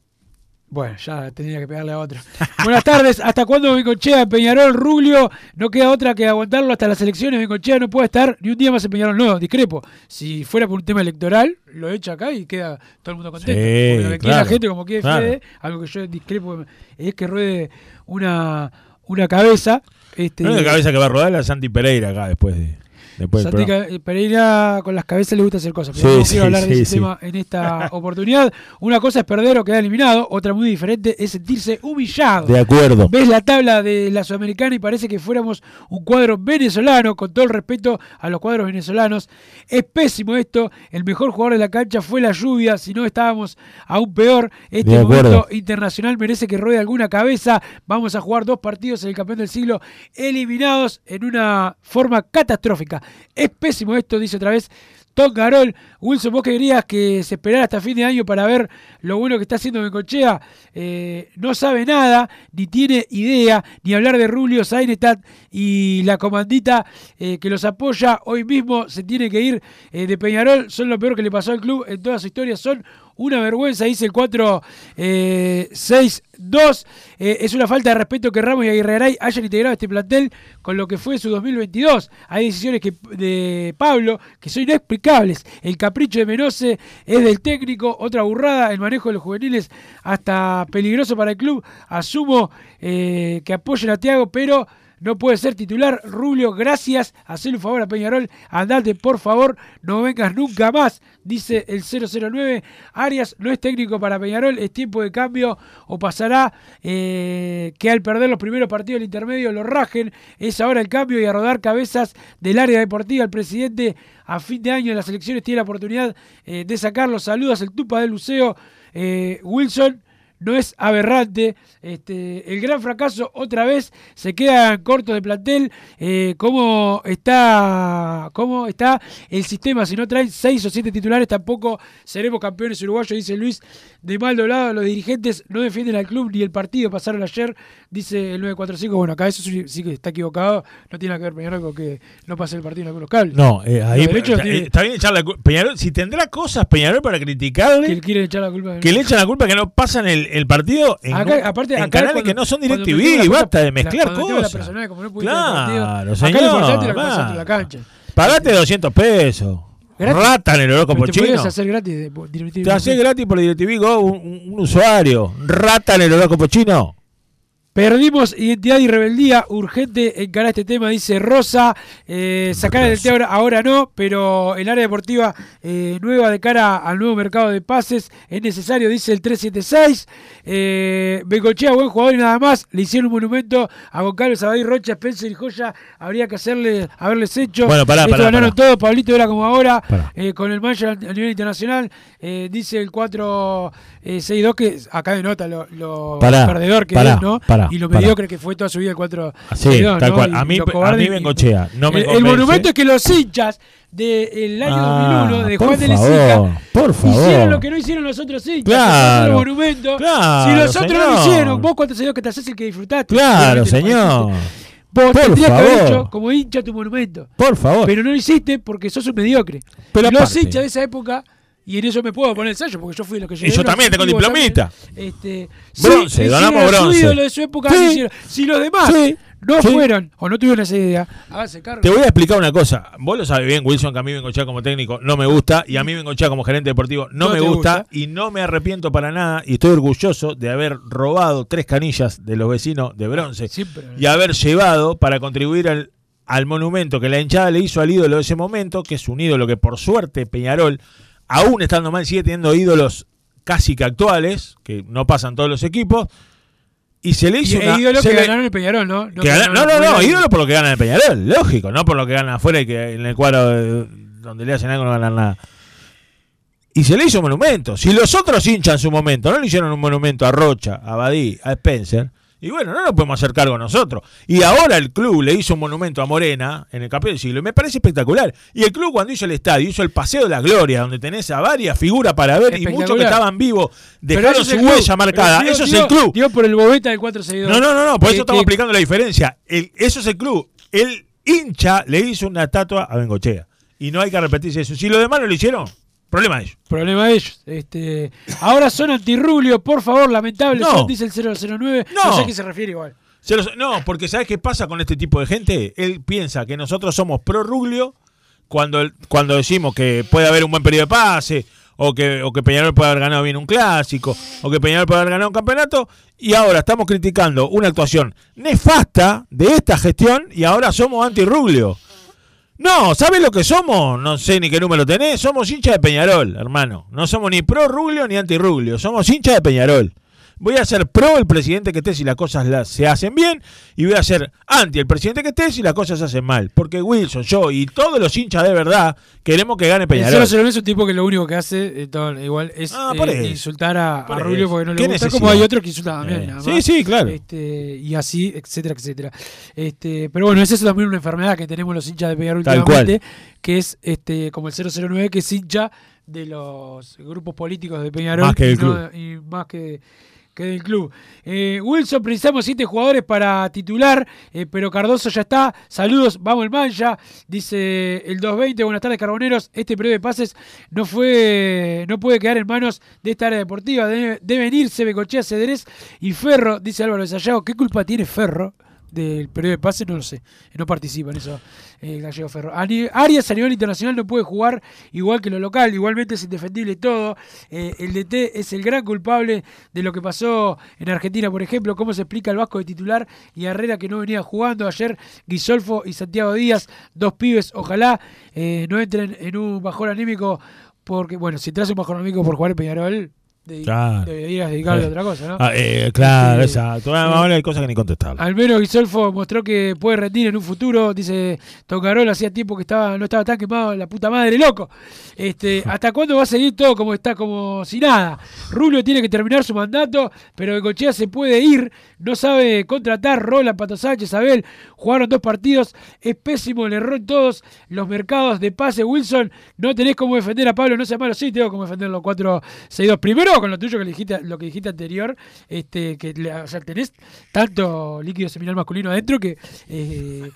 Speaker 3: Bueno, ya tenía que pegarle a otro. *laughs* Buenas tardes. ¿Hasta cuándo Bencochea en Peñarol, Rubio? No queda otra que aguantarlo hasta las elecciones. Bencochea no puede estar ni un día más en Peñarol. No, discrepo. Si fuera por un tema electoral, lo echa acá y queda todo el mundo contento.
Speaker 4: Sí,
Speaker 3: Porque lo que quiere la
Speaker 4: claro,
Speaker 3: gente, como quiere
Speaker 4: claro.
Speaker 3: Fede, algo que yo discrepo, es que ruede una, una cabeza. Este,
Speaker 4: La única cabeza que va a rodar la Santi Pereira acá después de. Después
Speaker 3: Santi. Ca- Pereira con las cabezas le gusta hacer cosas, pero
Speaker 4: Sí,
Speaker 3: no
Speaker 4: sí,
Speaker 3: quiero hablar de
Speaker 4: sí,
Speaker 3: ese
Speaker 4: sí.
Speaker 3: tema en esta *laughs* oportunidad. Una cosa es perder o quedar eliminado, otra muy diferente es sentirse humillado.
Speaker 4: De acuerdo.
Speaker 3: Ves la tabla de la Sudamericana y parece que fuéramos un cuadro venezolano, con todo el respeto a los cuadros venezolanos. Es pésimo esto, el mejor jugador de la cancha fue la lluvia, si no estábamos aún peor. Este
Speaker 4: De acuerdo.
Speaker 3: momento internacional merece que ruede alguna cabeza. Vamos a jugar dos partidos en el campeón del siglo eliminados en una forma catastrófica. Es pésimo esto, dice otra vez Tom Garol. Wilson, vos que querías que se esperara hasta fin de año para ver lo bueno que está haciendo Bencochea. Eh, no sabe nada, ni tiene idea, ni hablar de Rulio Sainetat y la comandita eh, que los apoya. Hoy mismo se tiene que ir eh, de Peñarol. Son lo peor que le pasó al club en toda su historia. Son una vergüenza, dice el 4-6-2. Eh, es una falta de respeto que Ramos y Aguirre hayan integrado este plantel con lo que fue su 2022. Hay decisiones de Pablo que son inexplicables. El capricho de Menose es del técnico, otra burrada. El manejo de los juveniles hasta peligroso para el club. Asumo eh, que apoyen a Tiago, pero no puede ser titular. Rubio, gracias. Hacele un favor a Peñarol. Andate, por favor. No vengas nunca más. Dice el 009. Arias no es técnico para Peñarol. Es tiempo de cambio. O pasará eh, que al perder los primeros partidos del intermedio lo rajen. Es ahora el cambio y a rodar cabezas del área deportiva. El presidente a fin de año de las elecciones tiene la oportunidad eh, de sacarlo. Saludos el Tupa del Luceo. Eh, Wilson no es aberrante. Este, el gran fracaso otra vez se quedan cortos de plantel. Eh, ¿cómo, está, ¿Cómo está el sistema? Si no traen seis o siete titulares, tampoco seremos campeones uruguayos, dice Luis de Maldonado. Los dirigentes no defienden al club ni el partido. Pasaron ayer, dice el 945. Bueno, acá eso sí, que está equivocado. No tiene nada que ver Peñarol con que no pase el partido en algunos cables.
Speaker 4: No, eh, ahí
Speaker 3: tiene-
Speaker 4: eh, está bien echar la culpa. Peñarol, si tendrá cosas Peñarol para criticarle,
Speaker 3: que quieren echar la culpa.
Speaker 4: que le echan la culpa que no pasan el, el partido en,
Speaker 3: Acá-
Speaker 4: un-
Speaker 3: aparte,
Speaker 4: en
Speaker 3: acá
Speaker 4: canales
Speaker 3: cuando-
Speaker 4: que no son DirecTV. Basta de mezclar
Speaker 3: la
Speaker 4: cosas.
Speaker 3: personal, como no
Speaker 4: Claro,
Speaker 3: partido.
Speaker 4: señor.
Speaker 3: Acá lo la cancha.
Speaker 4: Pagate 200 pesos.
Speaker 3: Gratis.
Speaker 4: Rata en el horóscopo
Speaker 3: Pero te
Speaker 4: chino.
Speaker 3: podías hacer gratis de, de-
Speaker 4: Te haces gratis por DirecTV Go un, un- un usuario. Rata en el horóscopo chino.
Speaker 3: Perdimos identidad y rebeldía. Urgente encarar este tema, dice Rosa. Eh, sacar el té ahora, ahora no, pero el área deportiva eh, nueva de cara al nuevo mercado de pases es necesario, dice el 376. Eh, Bengochea, buen jugador y nada más. Le hicieron un monumento a Goncalves, Abadí, Rocha, Spencer y Joya. Habría que hacerle, haberles hecho.
Speaker 4: Bueno, pará,
Speaker 3: Esto
Speaker 4: pará,
Speaker 3: ganaron
Speaker 4: pará.
Speaker 3: todo. Pablito era como ahora. Eh, con el Mancha a nivel internacional. eh, dice el 462 que acá denota lo, lo perdedor que es, ¿no?
Speaker 4: Pará.
Speaker 3: y lo mediocre que fue toda su vida el 4
Speaker 4: Sí, tal cual. A mí- a mí no me
Speaker 3: el, el monumento es que los hinchas del año
Speaker 4: Ah,
Speaker 3: 2001 de Juan de
Speaker 4: favor,
Speaker 3: Lezica
Speaker 4: por favor.
Speaker 3: hicieron lo que no hicieron los otros hinchas.
Speaker 4: Claro,
Speaker 3: el monumento.
Speaker 4: claro,
Speaker 3: si los otros no lo hicieron, vos cuántos años que te haces el que disfrutaste.
Speaker 4: Claro, señor.
Speaker 3: Vos
Speaker 4: Por
Speaker 3: tendrías que haber
Speaker 4: favor.
Speaker 3: hecho como hincha tu monumento.
Speaker 4: Por favor.
Speaker 3: Pero no lo hiciste porque sos un mediocre.
Speaker 4: Pero
Speaker 3: los
Speaker 4: aparte-
Speaker 3: hinchas de esa época, y en eso me puedo poner el sello porque yo fui lo que llegué.
Speaker 4: yo también tengo diplomita.
Speaker 3: Este,
Speaker 4: Bronce,
Speaker 3: sí,
Speaker 4: donamos bronce.
Speaker 3: ídolo de su época,
Speaker 4: Sí.
Speaker 3: lo hicieron. Si los demás
Speaker 4: Sí.
Speaker 3: no fueron o no tuvieron esa idea, háganse cargo.
Speaker 4: Te voy a explicar una cosa. Vos lo sabes bien, Wilson, que a mí Bengochea como técnico no me gusta y a mí Bengochea como gerente deportivo no,
Speaker 3: No
Speaker 4: me gusta. y no me arrepiento para nada y estoy orgulloso de haber robado tres canillas de los vecinos de bronce y haber llevado para contribuir al, al monumento que la hinchada le hizo al ídolo de ese momento, que es un ídolo que por suerte Peñarol, aún estando mal, sigue teniendo ídolos casi que actuales, que no pasan todos los equipos, y se le
Speaker 3: Y
Speaker 4: hizo
Speaker 3: e
Speaker 4: una-
Speaker 3: ídolo
Speaker 4: se
Speaker 3: que
Speaker 4: le-
Speaker 3: ganaron el Peñarol, ¿no?
Speaker 4: que gana-
Speaker 3: ganaron
Speaker 4: no, no, no, ídolo por lo que gana el Peñarol, lógico, no por lo que gana afuera y que en el cuadro donde le hacen algo no ganan nada. Y se le hizo monumento. Si los otros hinchan en su momento, no le hicieron un monumento a Rocha, a Badí, a Spencer, y bueno, no nos podemos hacer cargo nosotros. Y ahora el club le hizo un monumento a Morena en el campeón del siglo, y me parece espectacular. Y el club cuando hizo el estadio, hizo el Paseo de la Gloria, donde tenés a varias figuras para ver, y muchos que estaban vivos dejaron su huella marcada. Eso es el club.
Speaker 3: Digo por el bobeta del 462.
Speaker 4: No, no, no, no, por eso estamos
Speaker 3: que-
Speaker 4: explicando la diferencia. El- eso es el club. El hincha le hizo una estatua a Bengochea. Y no hay que repetirse eso. Si los demás no lo hicieron, problema de ellos.
Speaker 3: Problema de ellos. Este, ahora son antirrulio, por favor, lamentable.
Speaker 4: No.
Speaker 3: Son, dice el 009. No.
Speaker 4: No.
Speaker 3: sé a qué se refiere igual.
Speaker 4: No, porque ¿sabes qué pasa con este tipo de gente? Él piensa que nosotros somos pro Ruglio cuando, cuando decimos que puede haber un buen periodo de pase, o que, o que Peñarol puede haber ganado bien un clásico, o que Peñarol puede haber ganado un campeonato, y ahora estamos criticando una actuación nefasta de esta gestión y ahora somos anti-Ruglio. No, ¿sabes lo que somos? No sé ni qué número tenés. Somos hinchas de Peñarol, hermano. No somos ni pro Ruglio ni anti Ruglio. Somos hinchas de Peñarol. Voy a ser pro el presidente que esté si las cosas las- se hacen bien y voy a ser anti el presidente que esté si las cosas se hacen mal. Porque Wilson, yo y todos los hinchas de verdad queremos que gane
Speaker 3: El
Speaker 4: Peñarol.
Speaker 3: 009 es un tipo que lo único que hace eh, todo- igual es
Speaker 4: Ah,
Speaker 3: eh, insultar a,
Speaker 4: Por
Speaker 3: a Rubio porque no le
Speaker 4: ¿Qué
Speaker 3: gusta,
Speaker 4: necesidad?
Speaker 3: como hay otros que insultan.
Speaker 4: Eh,
Speaker 3: nada
Speaker 4: sí,
Speaker 3: más.
Speaker 4: sí, claro.
Speaker 3: Este, y así, etcétera, etcétera. Este, pero bueno, es eso también una enfermedad que tenemos los hinchas de Peñarol
Speaker 4: Tal
Speaker 3: últimamente, que es este como el 009 que es hincha de los grupos políticos de Peñarol
Speaker 4: Más que del
Speaker 3: y, no- y más que que del club. Eh, Wilson, precisamos siete jugadores para titular, eh, pero Cardoso ya está. Saludos, vamos el mancha. Dice el 220, buenas tardes, Carboneros. Este periodo de pases no fue, no puede quedar en manos de esta área deportiva. Debe- deben irse Becochea, Cedrés y Ferro, dice Álvaro Sayago. ¿Qué culpa tiene Ferro? Del periodo de pases, no lo sé, no participa en eso eh, Gallego Ferro. Arias a nivel internacional no puede jugar igual que lo local, igualmente es indefendible todo. Eh, el DT es el gran culpable de lo que pasó en Argentina, por ejemplo, cómo se explica el Vasco de titular y Herrera que no venía jugando ayer, Guisolfo y Santiago Díaz, dos pibes, ojalá eh, no entren en un bajón anímico, porque bueno, si traes un bajón anímico por jugar en Peñarol, de-
Speaker 4: Claro.
Speaker 3: deberías dedicarle a
Speaker 4: Eh,
Speaker 3: otra cosa, ¿no?
Speaker 4: ah, eh, claro, exacto. Ahora hay cosas que ni contestar.
Speaker 3: al menos Guisolfo mostró que puede rendir en un futuro. Dice Tocarol, hacía tiempo que estaba, no estaba tan quemado, la puta madre, loco. Este, *laughs* ¿Hasta cuándo va a seguir todo como está, como si nada? Rubio tiene que terminar su mandato, pero Cochea se puede ir. No sabe contratar. Rola, Pato Sánchez, Abel. Jugaron dos partidos. Es pésimo el error en todos los mercados de pase. Wilson, no tenés cómo defender a Pablo, no sea malo. Sí, tengo cómo defender los 4-6-2. Primero, con lo tuyo que le dijiste, lo que dijiste anterior, este, que le- o sea, tenés tanto líquido seminal masculino adentro que eh,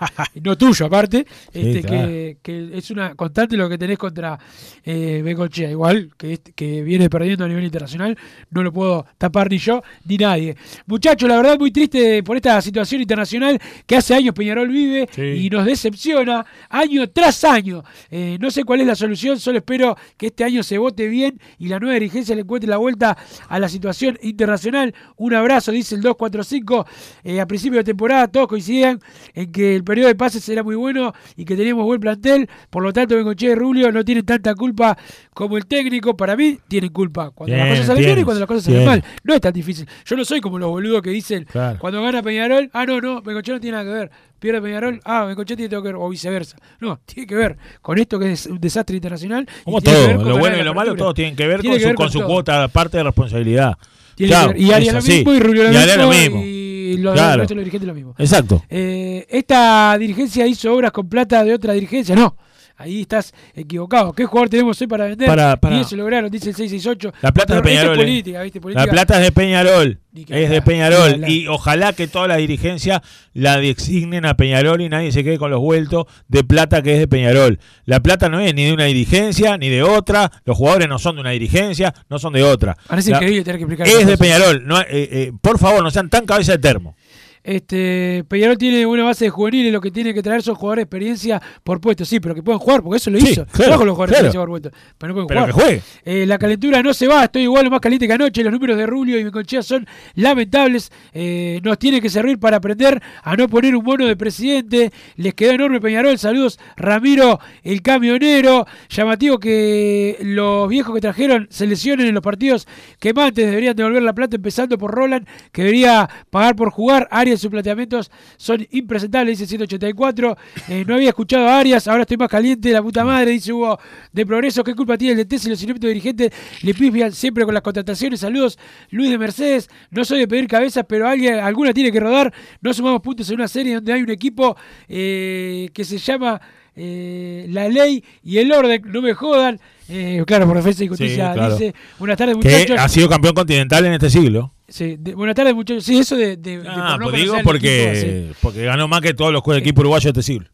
Speaker 3: no tuyo aparte, *laughs* este,
Speaker 4: claro.
Speaker 3: que, que es una constante lo que tenés contra eh, Bengochea, igual que, que viene perdiendo a nivel internacional, no lo puedo tapar ni yo ni nadie. Muchachos, la verdad muy triste por esta situación internacional que hace años Peñarol vive y nos decepciona año tras año. Eh, no sé cuál es la solución, solo espero que este año se vote bien y la nueva dirigencia le encuentre la vuelta a la situación internacional. Un abrazo, dice el 245. Eh, a principio de temporada todos coincidían en que el periodo de pases era muy bueno y que teníamos buen plantel. Por lo tanto, Bengoche y Rubio no tienen tanta culpa como el técnico. Para mí, tienen culpa cuando las
Speaker 4: Bien,
Speaker 3: cosas salen bien y cuando las cosas salen mal. No es tan difícil. Yo no soy como los boludos que dicen
Speaker 4: Claro.
Speaker 3: cuando gana Peñarol, ah, no, no, Bengoche no tiene nada que ver. Pierde Peñarol, ah, Bengoche tiene todo que ver, o viceversa. No, tiene que ver con esto que es un desastre internacional.
Speaker 4: Como todo, lo bueno y lo malo,
Speaker 3: apertura.
Speaker 4: todo tienen que ver
Speaker 3: Tiene
Speaker 4: con
Speaker 3: que
Speaker 4: su,
Speaker 3: ver
Speaker 4: con
Speaker 3: con
Speaker 4: su cuota, parte de responsabilidad. Claro.
Speaker 3: Y
Speaker 4: es
Speaker 3: lo mismo y Rubio lo mismo. Y los,
Speaker 4: Claro.
Speaker 3: los dirigentes lo mismo.
Speaker 4: Exacto.
Speaker 3: Eh, esta dirigencia hizo obras con plata de otra dirigencia, no. Ahí estás equivocado. ¿Qué jugador tenemos hoy para vender?
Speaker 4: Para- para-
Speaker 3: Y eso lograron, dice el 668.
Speaker 4: La plata de Peñarol.
Speaker 3: Es
Speaker 4: eh.
Speaker 3: política, ¿viste?
Speaker 4: La plata es de Peñarol. Es de Peñarol. Y ojalá que toda la dirigencia la designen a Peñarol y nadie se quede con los vueltos de plata que es de Peñarol. La plata no es ni de una dirigencia ni de otra. Los jugadores no son de una dirigencia, no son de otra.
Speaker 3: Parece
Speaker 4: La-
Speaker 3: increíble tener que explicar
Speaker 4: Es de. Peñarol. No, eh, eh, por favor, no sean tan cabeza de termo.
Speaker 3: Este, Peñarol tiene una base de juveniles, lo que tiene que traer son jugadores de experiencia por puesto, sí, pero que puedan jugar, porque eso lo
Speaker 4: Sí,
Speaker 3: hizo.
Speaker 4: claro,
Speaker 3: los jugadores
Speaker 4: claro.
Speaker 3: de experiencia por puesto, pero no pueden
Speaker 4: Pero
Speaker 3: jugar.
Speaker 4: que juegue.
Speaker 3: Eh, la calentura no se va, estoy igual o más caliente que anoche. Los números de Rubio y Meconchea son lamentables. Eh, nos tiene que servir para aprender a no poner un mono de presidente. Les quedó enorme Peñarol. Saludos, Ramiro, el camionero. Llamativo que los viejos que trajeron se lesionen en los partidos quemantes. Deberían devolver la plata, empezando por Roland, que debería pagar por jugar. Arias, sus planteamientos son impresentables, dice 184. Eh, no había escuchado a Arias, ahora estoy más caliente, la puta madre, dice Hugo de Progreso. ¿Qué culpa tiene el DT si los ineptos dirigentes le pifian siempre con las contrataciones? Saludos, Luis de Mercedes. No soy de pedir cabezas, pero alguien, alguna tiene que rodar. No sumamos puntos en una serie donde hay un equipo eh, que se llama eh, La Ley y el Orden. No me jodan. Eh, claro, por defensa y justicia
Speaker 4: Sí, claro.
Speaker 3: dice. Buenas tardes,
Speaker 4: Que
Speaker 3: muchachos.
Speaker 4: ha sido campeón continental en este siglo.
Speaker 3: Sí, de- buenas tardes, muchachos. Sí, eso de. de- de
Speaker 4: Ah,
Speaker 3: por no
Speaker 4: pues digo porque,
Speaker 3: equipo, sí.
Speaker 4: porque ganó más que todos los equipos uruguayos de este siglo.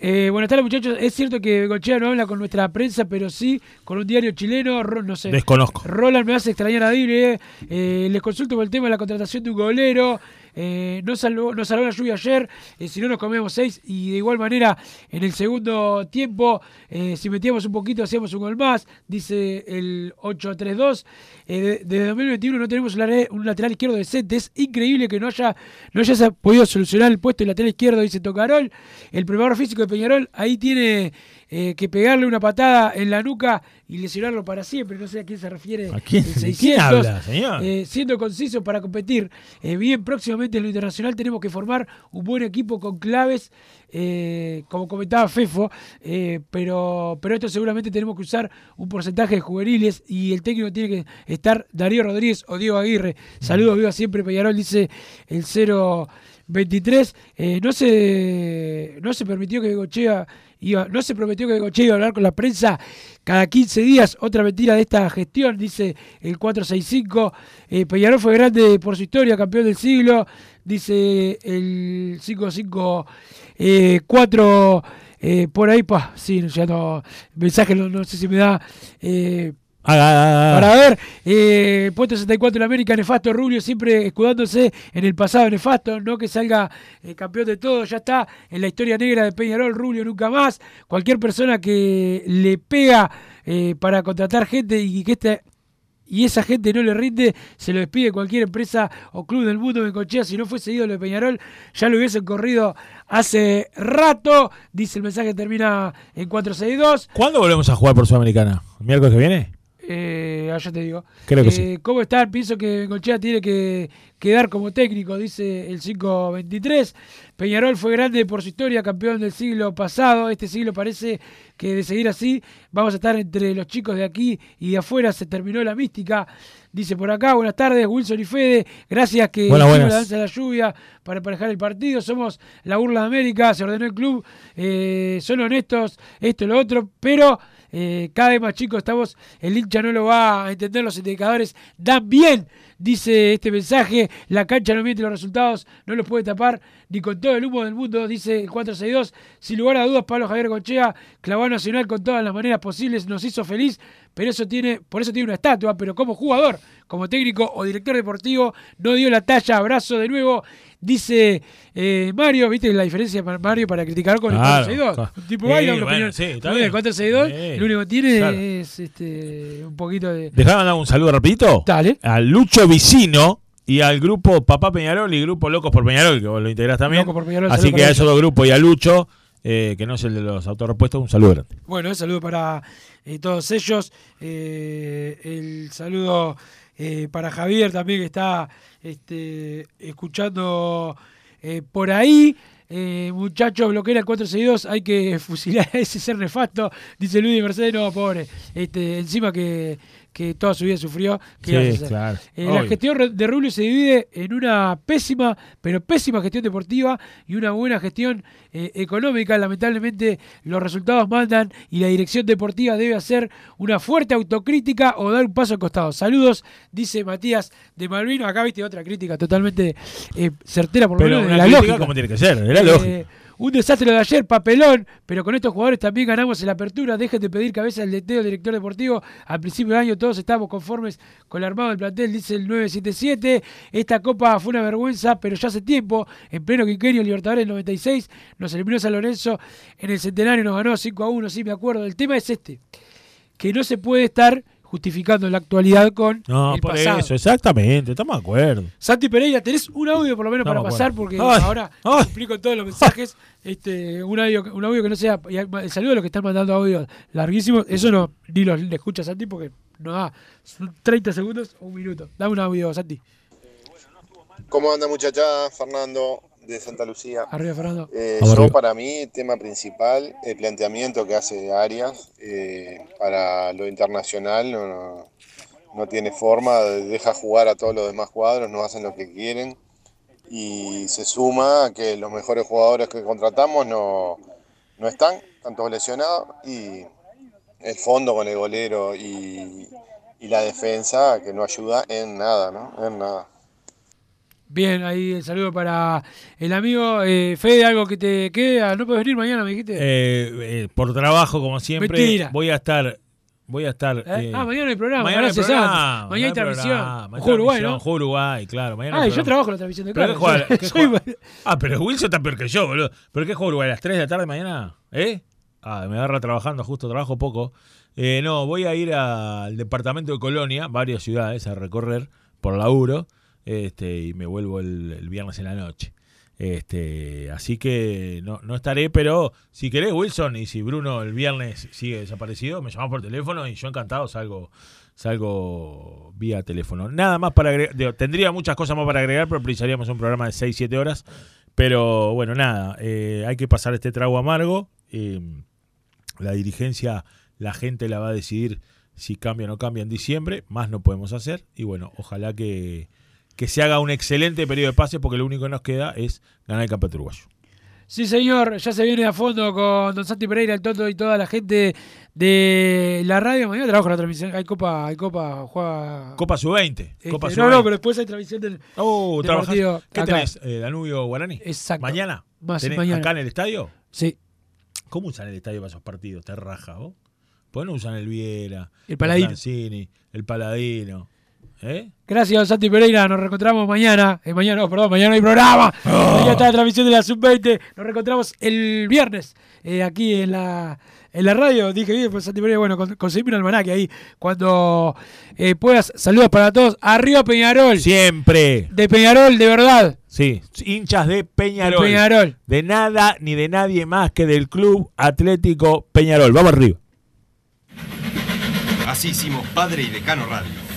Speaker 3: Eh, buenas tardes, muchachos. Es cierto que Gochea no habla con nuestra prensa, pero sí con un diario chileno. Ro- no sé.
Speaker 4: Desconozco.
Speaker 3: Roland me hace extrañar a Dibre. Eh, les consulto por el tema de la contratación de un golero. Eh, no salvó, nos salvó la lluvia ayer. eh, si no, nos comemos seis. Y de igual manera, en el segundo tiempo, eh, si metíamos un poquito, hacíamos un gol más. Dice el 8-3-2. Eh, de- desde 2021 no tenemos un lateral, un lateral izquierdo decente. Es increíble que no haya, no haya podido solucionar el puesto de lateral izquierdo, dice Tocarol. El preparador físico de Peñarol ahí tiene eh, que pegarle una patada en la nuca y lesionarlo para siempre. No sé a quién se refiere.
Speaker 4: ¿A quién-
Speaker 3: el
Speaker 4: de quién
Speaker 3: 600.
Speaker 4: habla, señor?
Speaker 3: Eh, siendo conciso para competir. Eh, bien, próximamente en lo internacional tenemos que formar un buen equipo con claves, como comentaba Fefo, pero, pero esto seguramente tenemos que usar un porcentaje de juveniles y el técnico tiene que estar Darío Rodríguez o Diego Aguirre. Saludos, viva siempre Peñarol, dice el 023. Eh, no, se, no se permitió que Gochea iba, no se prometió que Gochea iba a hablar con la prensa cada 15 días. Otra mentira de esta gestión, dice el 465. Eh, Peñarol fue grande por su historia, campeón del siglo, dice el 554. Eh, por ahí, pa, sí, ya no, mensaje no, no sé si me da.
Speaker 4: Ah, ah, ah.
Speaker 3: para ver, eh, puesto 64 en América, nefasto Rubio, siempre escudándose en el pasado nefasto, no que salga eh, campeón de todo, ya está en la historia negra de Peñarol, Rubio nunca más. Cualquier persona que le pega eh, para contratar gente y que esta y esa gente no le rinde, se lo despide cualquier empresa o club del mundo de Cochea. Si no fuese ídolo de Peñarol, ya lo hubiesen corrido hace rato. Dice el mensaje, termina en 462.
Speaker 4: ¿Cuándo volvemos a jugar por Sudamericana? ¿El miércoles que viene?
Speaker 3: Eh, allá te digo.
Speaker 4: Creo que
Speaker 3: Eh,
Speaker 4: sí.
Speaker 3: ¿Cómo están? Pienso que Bengochea tiene que quedar como técnico, dice el 523. Peñarol fue grande por su historia, campeón del siglo pasado. Este siglo parece que de seguir así vamos a estar entre los chicos de aquí y de afuera. Se terminó la mística. Dice por acá, buenas tardes, Wilson y Fede. Gracias que
Speaker 4: buenas.
Speaker 3: la danza de la lluvia para emparejar el partido. Somos la burla de América, se ordenó el club. eh, son honestos, esto y lo otro, pero eh, cada vez más chicos estamos. El hincha no lo va a entender, los indicadores dan bien. Dice este mensaje, la cancha no miente los resultados, no los puede tapar ni con todo el humo del mundo, dice el 462. Sin lugar a dudas, Pablo Javier Conchea clavó a Nacional con todas las maneras posibles, nos hizo feliz, pero eso tiene, por eso tiene una estatua, pero como jugador, como técnico o director deportivo, no dio la talla, abrazo de nuevo. Dice eh, Mario, ¿viste la diferencia para Mario para criticar con
Speaker 4: Claro,
Speaker 3: el 462?
Speaker 4: claro.
Speaker 3: Un tipo baila una opinión. el 462,
Speaker 4: Sí,
Speaker 3: lo único que tiene
Speaker 4: claro.
Speaker 3: es este, un poquito de.
Speaker 4: Dejá de mandar un saludo rapidito.
Speaker 3: Dale.
Speaker 4: A Lucho Vicino y al grupo Papá Peñarol y Grupo Locos por Peñarol, que vos lo integrás también.
Speaker 3: Por Peñarol,
Speaker 4: Así que a esos dos grupos y a Lucho, eh, que no es el de los autorrepuestos, un saludo grande.
Speaker 3: Bueno, un saludo para eh, todos ellos. eh, el saludo para Javier también que está este, escuchando por ahí. Eh, muchachos, bloquea el 462, hay que *laughs* fusilar a ese ser nefasto, dice Luis de Mercedes, no, pobre. Este, encima que, que toda su vida sufrió. Eh, la gestión de Rubio se divide en una pésima, pero pésima gestión deportiva y una buena gestión eh, económica. Lamentablemente los resultados mandan y la dirección deportiva debe hacer una fuerte autocrítica o dar un paso al costado. Saludos, dice Matías de Malvino. Acá viste otra crítica totalmente eh, certera por lo menos
Speaker 4: una
Speaker 3: la
Speaker 4: crítica
Speaker 3: lógica.
Speaker 4: como tiene que ser, era
Speaker 3: Eh,
Speaker 4: lógico.
Speaker 3: Un desastre de ayer, papelón, pero con estos jugadores también ganamos en la apertura. Dejen de pedir cabeza al DT o director deportivo. Al principio del año todos estábamos conformes con el armado del plantel, dice el 977. Esta copa fue una vergüenza, pero ya hace tiempo, en pleno quinquenio Libertadores del 96, nos eliminó San Lorenzo en el centenario, nos ganó 5 a 1, sí me acuerdo. El tema es este, que no se puede estar justificando en la actualidad con
Speaker 4: No,
Speaker 3: el
Speaker 4: por
Speaker 3: pasado.
Speaker 4: eso, exactamente, estamos de acuerdo.
Speaker 3: Santi Pereira, tenés un audio por lo menos
Speaker 4: No
Speaker 3: para pasar, porque
Speaker 4: Ay,
Speaker 3: ahora
Speaker 4: ay.
Speaker 3: explico todos los mensajes. Este, un audio, un audio que no sea. y El saludo a los que están mandando audios larguísimos. Eso no, ni lo le escucha Santi porque no da. Son 30 segundos o un minuto. Dame un audio, Santi.
Speaker 9: ¿Cómo anda muchachada? Fernando de Santa Lucía.
Speaker 3: Arriba, Fernando.
Speaker 9: Eh,
Speaker 3: Vamos
Speaker 9: yo
Speaker 3: arriba.
Speaker 9: para mí, tema principal, el planteamiento que hace Arias eh, para lo internacional no, no- no tiene forma, deja jugar a todos los demás cuadros, no hacen lo que quieren y se suma a que los mejores jugadores que contratamos no, no están, todos lesionados y el fondo con el golero y, y la defensa que no ayuda en nada, ¿no? En nada.
Speaker 3: Bien, ahí el saludo para el amigo eh, Fede. Algo que te queda. No puedes venir mañana, me dijiste.
Speaker 4: Eh, eh, por trabajo, como siempre,
Speaker 3: Mentira.
Speaker 4: voy a estar. Voy a estar.
Speaker 3: ¿Eh?
Speaker 4: eh,
Speaker 3: ah, mañana hay programa.
Speaker 4: mañana hay
Speaker 3: gracias,
Speaker 4: programa,
Speaker 3: Santi. Mañana hay transmisión.
Speaker 4: mañana
Speaker 3: Uruguay, ¿no?
Speaker 4: Uruguay, claro. Mañana
Speaker 3: Ah,
Speaker 4: hay
Speaker 3: yo trabajo en la transmisión de
Speaker 4: ¿Pero
Speaker 3: Claro.
Speaker 4: qué juega- qué *laughs*
Speaker 3: Soy-
Speaker 4: juega- Ah, pero Wilson está peor que yo, boludo. ¿Pero qué juego Uruguay? ¿A las 3 de la tarde mañana? ¿Eh? Ah, me agarra trabajando, justo trabajo poco. Eh, no, voy a ir al departamento de Colonia, varias ciudades a recorrer por laburo, este, y me vuelvo el, viernes en la noche. Este, así que no, no estaré, pero si querés, Wilson, y si Bruno el viernes sigue desaparecido, me llamás por teléfono y yo encantado salgo, salgo vía teléfono. Nada más para agregar, tendría muchas cosas más para agregar, pero precisaríamos un programa de 6-7 horas. Pero bueno, nada, eh, hay que pasar este trago amargo. eh, la dirigencia, la gente la va a decidir si cambia o no cambia en diciembre, más no podemos hacer. Y bueno, ojalá que, que se haga un excelente periodo de pases, porque lo único que nos queda es ganar el campeonato uruguayo.
Speaker 3: Sí, señor, ya se viene a fondo con Don Santi Pereira, el Toto y toda la gente de la radio. Mañana trabajo en la transmisión. Hay Copa, hay Copa, juega.
Speaker 4: Copa Sub-20.
Speaker 3: Este,
Speaker 4: Copa
Speaker 3: no,
Speaker 4: Sub-20.
Speaker 3: no, pero después hay transmisión del.
Speaker 4: Oh,
Speaker 3: partido
Speaker 4: ¿Qué
Speaker 3: acá.
Speaker 4: tenés? Eh, ¿Danubio Guarani?
Speaker 3: Exacto.
Speaker 4: ¿Mañana?
Speaker 3: Más
Speaker 4: ¿Tenés
Speaker 3: mañana.
Speaker 4: ¿Acá en el estadio?
Speaker 3: Sí.
Speaker 4: ¿Cómo usan el estadio para esos partidos? ¿Te raja vos? ¿Por qué no usan el Viera?
Speaker 3: El Paladino.
Speaker 4: Francini, el Paladino. ¿Eh?
Speaker 3: Gracias, Santi Pereira. Nos reencontramos mañana. Eh, mañana, no, perdón, mañana no hay programa. Mañana está la transmisión de la Sub-20. Nos reencontramos el viernes eh, aquí en la, en la radio. Dije bien, pues Santi Pereira, bueno, con- conseguime un almanaque ahí. Cuando eh, puedas, saludos para todos. Arriba Peñarol.
Speaker 4: Siempre.
Speaker 3: De Peñarol, de verdad.
Speaker 4: Sí, hinchas de Peñarol.
Speaker 3: De Peñarol.
Speaker 4: De nada ni de nadie más que del Club Atlético Peñarol. Vamos arriba.
Speaker 10: Así hicimos Padre y Decano Radio,